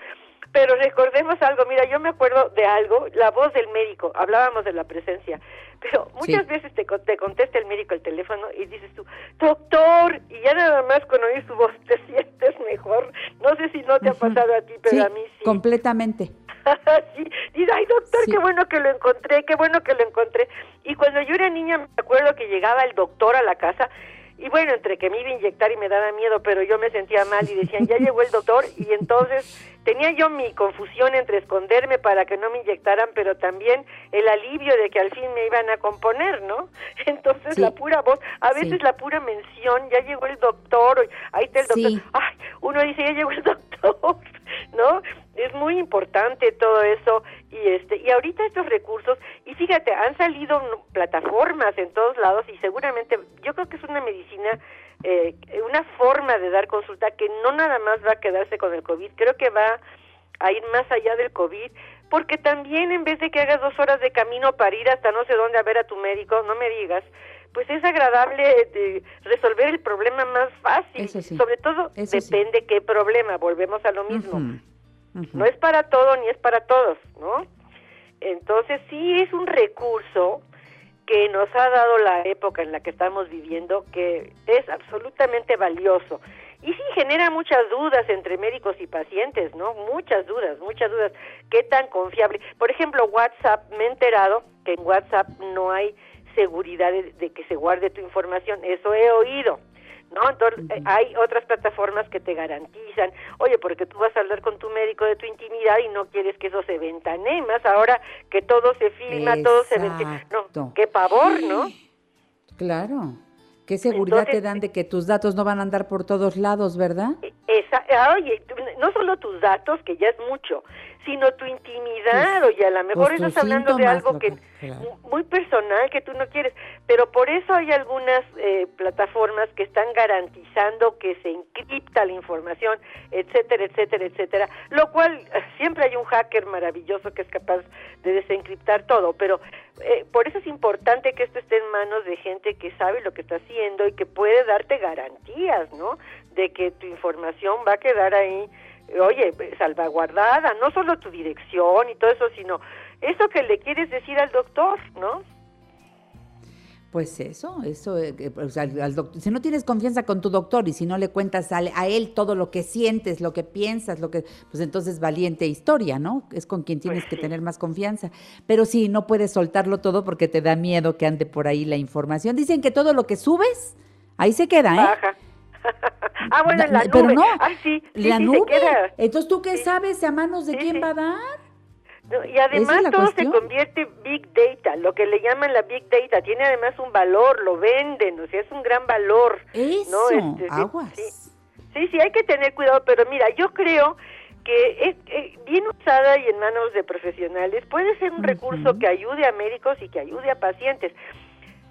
Pero recordemos algo, mira, yo me acuerdo de algo, la voz del médico, hablábamos de la presencia, pero muchas Sí. veces te, te contesta el médico el teléfono y dices tú, doctor, y ya nada más con oír su voz te sientes mejor. No sé si no te ha pasado a ti, pero sí, a mí sí. completamente. sí, dice, ay doctor, qué bueno que lo encontré, qué bueno que lo encontré. Y cuando yo era niña me acuerdo que llegaba el doctor a la casa y bueno, entre que me iba a inyectar y me daba miedo, pero yo me sentía mal y decían, ya llegó el doctor y entonces tenía yo mi confusión entre esconderme para que no me inyectaran, pero también el alivio de que al fin me iban a componer, ¿no? Entonces Sí. la pura voz, a Sí. veces la pura mención, ya llegó el doctor, ahí está el doctor, Sí. ay, uno dice, ya llegó el doctor, ¿no? Es muy importante todo eso y este y ahorita estos recursos y fíjate, han salido plataformas en todos lados y seguramente yo creo que es una medicina eh, una forma de dar consulta que no nada más va a quedarse con el COVID, creo que va a ir más allá del COVID, porque también en vez de que hagas dos horas de camino para ir hasta no sé dónde a ver a tu médico, no me digas, pues es agradable de resolver el problema más fácil. Sí, Sobre todo eso sí. depende qué problema, volvemos a lo mismo. No es para todo ni es para todos, ¿no? Entonces sí es un recurso que nos ha dado la época en la que estamos viviendo, que es absolutamente valioso. Y sí genera muchas dudas entre médicos y pacientes, ¿no? Muchas dudas, muchas dudas. ¿Qué tan confiable? Por ejemplo, WhatsApp, me he enterado que en WhatsApp no hay seguridad de, de que se guarde tu información. Eso he oído. ¿no? Entonces, eh, hay otras plataformas que te garantizan, oye, porque tú vas a hablar con tu médico de tu intimidad y no quieres que eso se ventanee, más ahora que todo se filma, todo se ventana. No, qué pavor, ¿no? Claro. ¿Qué seguridad te dan de que tus datos no van a andar por todos lados, verdad? Esa, ah, oye, no solo tus datos, que ya es mucho, sino tu intimidad, Pues, oye, a lo mejor pues, estás hablando de algo que claro. mu- muy personal que tú no quieres, pero por eso hay algunas eh, plataformas que están garantizando que se encripta la información, etcétera, etcétera, etcétera, lo cual eh, siempre hay un hacker maravilloso que es capaz de desencriptar todo, pero eh, por eso es importante que esto esté en manos de gente que sabe lo que está haciendo y que puede darte garantías, ¿no? De que tu información va a quedar ahí, oye, salvaguardada, no solo tu dirección y todo eso, sino eso que le quieres decir al doctor, ¿no? Pues eso, eso, eh, o sea, al- al doc- si no tienes confianza con tu doctor y si no le cuentas a, a él todo lo que sientes, lo que piensas, lo que, pues entonces valiente historia, ¿no? Es con quien tienes que tener más confianza. Pero sí, no puedes soltarlo todo porque te da miedo que ande por ahí la información. Dicen que todo lo que subes, ahí se queda, ¿eh? Baja. ah, bueno, en la Na- pero nube. no, Ah, sí, sí, la nube. queda. Entonces, ¿tú qué sabes a manos de quién va a dar? No, y además todo cuestión. se convierte en Big Data, lo que le llaman la Big Data, tiene además un valor, lo venden, o sea, es un gran valor. Eso, ¿no? Este, sí, aguas. Sí, sí, sí, hay que tener cuidado, pero mira, yo creo que es, eh, bien usada y en manos de profesionales puede ser un recurso que ayude a médicos y que ayude a pacientes.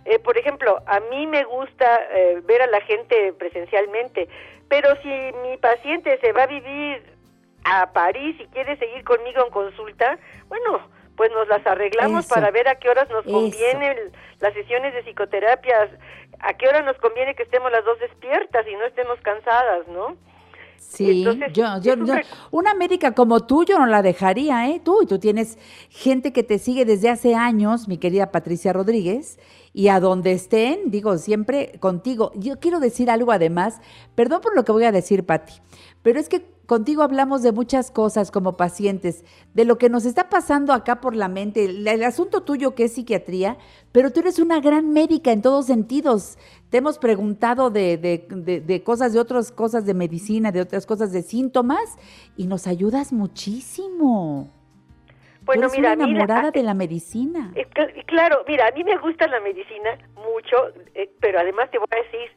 Eh, por ejemplo, a mí me gusta eh, ver a la gente presencialmente, pero si mi paciente se va a vivir a París y quiere seguir conmigo en consulta, bueno, pues nos las arreglamos Eso. para ver a qué horas nos Eso. conviene el- las sesiones de psicoterapia, a qué hora nos conviene que estemos las dos despiertas y no estemos cansadas, ¿no? Sí, Entonces, yo, yo, una médica como tú, yo no la dejaría, ¿eh? Tú, y tú tienes gente que te sigue desde hace años, mi querida Patricia Rodríguez, y a donde estén, digo, siempre contigo. Yo quiero decir algo además, perdón por lo que voy a decir, Pati, pero es que contigo hablamos de muchas cosas como pacientes, de lo que nos está pasando acá por la mente, el, el asunto tuyo que es psiquiatría, pero tú eres una gran médica en todos sentidos. Te hemos preguntado de, de- de- de cosas, de otras cosas de medicina, de otras cosas de síntomas, y nos ayudas muchísimo. Bueno, mira, una enamorada de la medicina. Eh, cl- Claro, mira, a mí me gusta la medicina mucho, eh, pero además te voy a decir,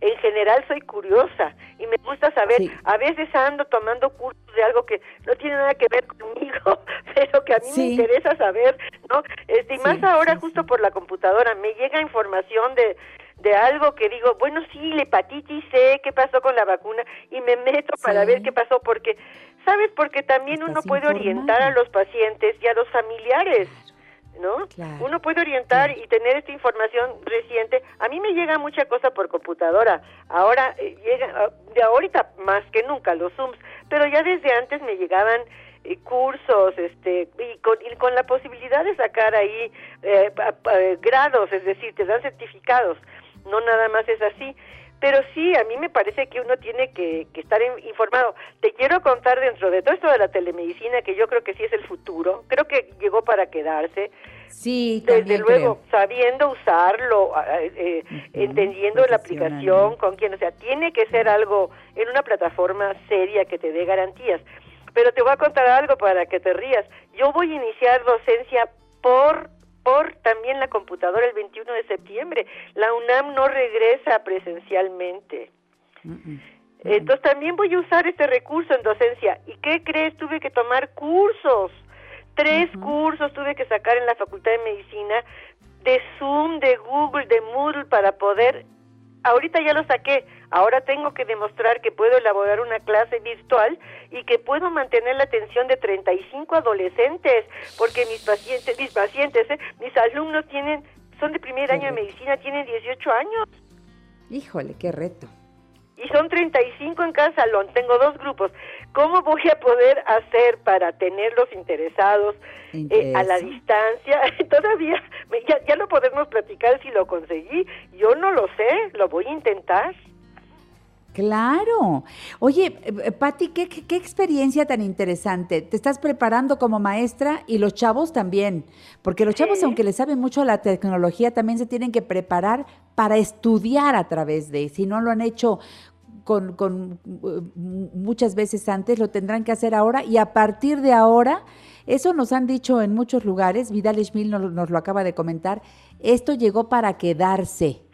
en general soy curiosa y me gusta saber, a veces ando tomando cursos de algo que no tiene nada que ver conmigo, pero que a mí me interesa saber, ¿no? Este, y más Sí, ahora justo por la computadora, me llega información de de algo que digo, bueno, sí, la hepatitis C, qué pasó con la vacuna, y me meto para ver qué pasó, porque, ¿sabes? Porque también uno puede orientar a los pacientes y a los familiares, ¿no? Uno puede orientar y tener esta información reciente. A mí me llega mucha cosa por computadora. Ahora eh, llega, ah, de ahorita más que nunca los Zooms, pero ya desde antes me llegaban eh, cursos, este, y con, y con la posibilidad de sacar ahí eh, pa- pa- eh, grados, es decir, te dan certificados. No nada más es así. Pero sí, a mí me parece que uno tiene que, que estar in- informado. Te quiero contar dentro de todo esto de la telemedicina, que yo creo que sí es el futuro, creo que llegó para quedarse. Sí, Desde luego, creo. sabiendo usarlo, ah, eh, entendiendo la aplicación, con quién, o sea, tiene que ser algo en una plataforma seria que te dé garantías. Pero te voy a contar algo para que te rías. Yo voy a iniciar docencia por por también la computadora el 21 de septiembre. La UNAM no regresa presencialmente. Entonces también voy a usar este recurso en docencia. ¿Y qué crees? Tuve que tomar cursos. Tres cursos tuve que sacar en la Facultad de Medicina de Zoom, de Google, de Moodle para poder... Ahorita ya lo saqué. Ahora tengo que demostrar que puedo elaborar una clase virtual y que puedo mantener la atención de 35 adolescentes, porque mis pacientes, mis pacientes, ¿eh? mis alumnos tienen, son de primer año de medicina, tienen 18 años. Híjole, qué reto. y son 35 en cada salón. Tengo dos grupos. ¿cómo voy a poder hacer para tenerlos interesados eh, a la distancia? Todavía, ya, ya lo podemos platicar si lo conseguí. Yo no lo sé, lo voy a intentar. Claro. Oye, eh, eh, Patti, ¿qué, qué, experiencia tan interesante. Te estás preparando como maestra y los chavos también, porque los chavos, aunque les saben mucho a la tecnología, también se tienen que preparar para estudiar a través de, si no lo han hecho con, con, eh, muchas veces antes, lo tendrán que hacer ahora y a partir de ahora, eso nos han dicho en muchos lugares, Vidal Schmil nos, nos lo acaba de comentar, esto llegó para quedarse.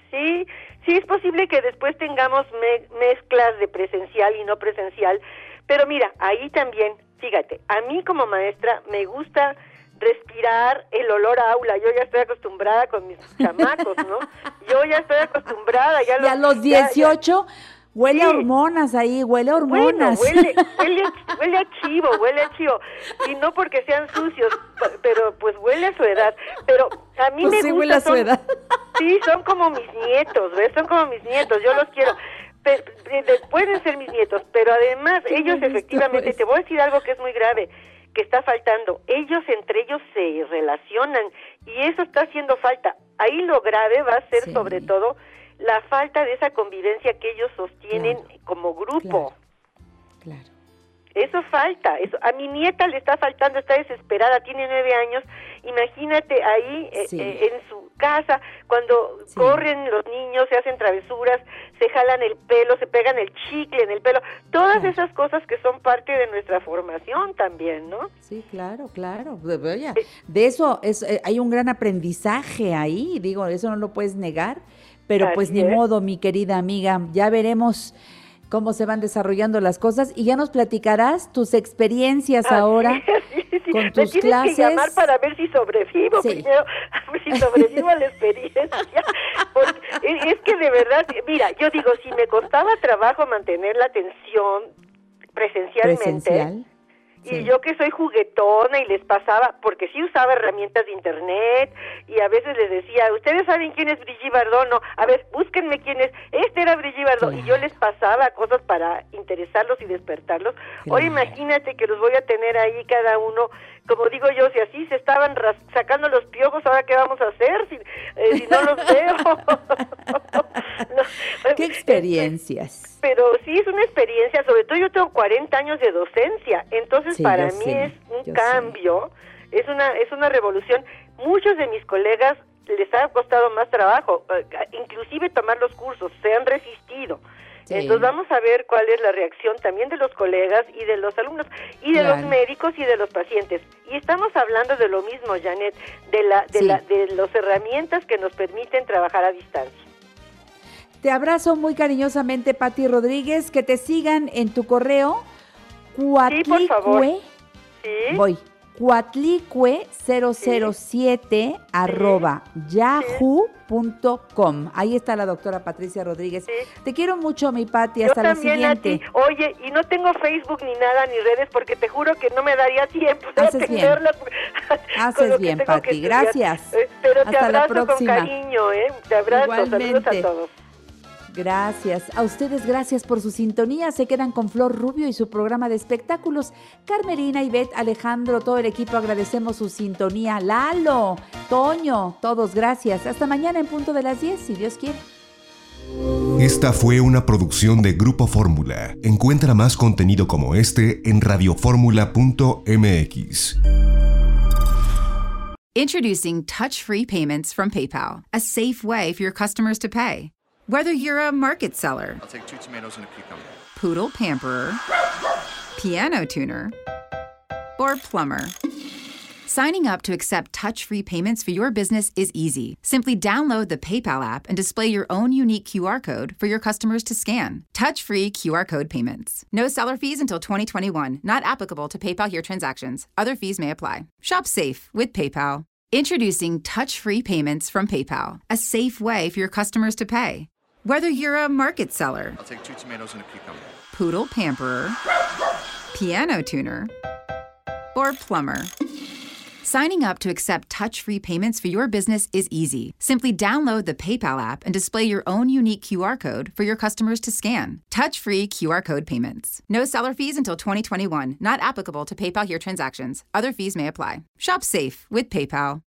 Sí, es posible que después tengamos me- mezclas de presencial y no presencial, pero mira, ahí también, fíjate, a mí como maestra me gusta respirar el olor a aula, yo ya estoy acostumbrada con mis chamacos, ¿no? Yo ya estoy acostumbrada, ya Y a los ya- ya- 18 huele a hormonas ahí, huele a Bueno, hormonas. huele, huele, huele a chivo, huele a chivo. Y no porque sean sucios, pero pues huele a su edad. Pero a mí Pues me sí, gusta. huele a su son- edad. Sí, son como mis nietos, ¿ves? Son como mis nietos, yo los quiero. Pe- de- pueden ser mis nietos, pero además ellos efectivamente, es. te voy a decir algo que es muy grave, que está faltando. Ellos entre ellos se relacionan y eso está haciendo falta. Ahí lo grave va a ser sobre todo la falta de esa convivencia que ellos sostienen como grupo. Eso falta, eso a mi nieta le está faltando, está desesperada, tiene nueve años. Imagínate ahí eh, Sí. eh, en su casa cuando corren los niños, se hacen travesuras, se jalan el pelo, se pegan el chicle en el pelo, todas esas cosas que son parte de nuestra formación también, ¿no? Sí, claro, claro. De- De eso es, eh, hay un gran aprendizaje ahí, digo, eso no lo puedes negar, pero pues Así ni es. modo, mi querida amiga, ya veremos cómo se van desarrollando las cosas y ya nos platicarás tus experiencias Así ahora es, con Me tus tienes clases. que llamar para ver si sobrevivo Sí. primero, a ver si sobrevivo a la experiencia. Porque es es que de verdad, mira, yo digo, si me costaba trabajo mantener la atención presencialmente, presencial. Y yo que soy juguetona y les pasaba, porque sí usaba herramientas de internet y a veces les decía, ¿ustedes saben quién es Brigitte Bardot? No, a ver, búsquenme quién es. Este era Brigitte Bardot. Y yo les pasaba cosas para interesarlos y despertarlos. Ahora imagínate que los voy a tener ahí cada uno, como digo yo, si así se estaban sacando los piojos, ¿ahora qué vamos a hacer si, eh, si no los veo? No, ¿Qué experiencias? pero sí es una experiencia, sobre todo yo tengo 40 años de docencia, entonces Sí, para mí sé, es un cambio, es una es una revolución. Muchos de mis colegas les ha costado más trabajo, eh, inclusive tomar los cursos, se han resistido. Sí. Entonces vamos a ver cuál es la reacción también de los colegas y de los alumnos y de Claro. los médicos y de los pacientes. Y estamos hablando de lo mismo, Janet, de la de Sí. la de las herramientas que nos permiten trabajar a distancia. Te abrazo muy cariñosamente, Pati Rodríguez, que te sigan en tu correo cuatlicue, favor. Sí. voy, cuatlicue007 arroba yahoo.com. Ahí está la doctora Patricia Rodríguez. Te quiero mucho, mi Pati, Yo hasta la también a siguiente. ti. Oye, y no tengo Facebook ni nada, ni redes, porque te juro que no me daría tiempo de Haces bien. con Haces bien, Pati, gracias. Eh, Pero te Hasta la abrazo con próxima. cariño, ¿eh? Te abrazo, saludos a todos. Gracias. A ustedes gracias por su sintonía. Se quedan con Flor Rubio y su programa de espectáculos. Carmelina, Ivette, Alejandro, todo el equipo agradecemos su sintonía. Lalo, Toño, todos gracias. Hasta mañana en punto de las 10, si Dios quiere. Esta fue una producción de Grupo Fórmula. Encuentra más contenido como este en radioformula.mx. Introducing touch free payments from PayPal, a safe way for your customers to pay. Whether you're a market seller, I'll take two tomatoes and a cucumber. poodle pamperer, piano tuner, or plumber. Signing up to accept touch free payments for your business is easy. Simply download the PayPal app and display your own unique QR code for your customers to scan. Touch free QR code payments. No seller fees until 2021, not applicable to PayPal here transactions. Other fees may apply. Shop safe with PayPal. Introducing touch free payments from PayPal, a safe way for your customers to pay. Whether you're a market seller, I'll take two tomatoes and a cucumber. poodle pamperer, piano tuner, or plumber. Signing up to accept touch free payments for your business is easy. Simply download the PayPal app and display your own unique QR code for your customers to scan. Touch free QR code payments. No seller fees until 2021, not applicable to PayPal here transactions. Other fees may apply. Shop safe with PayPal.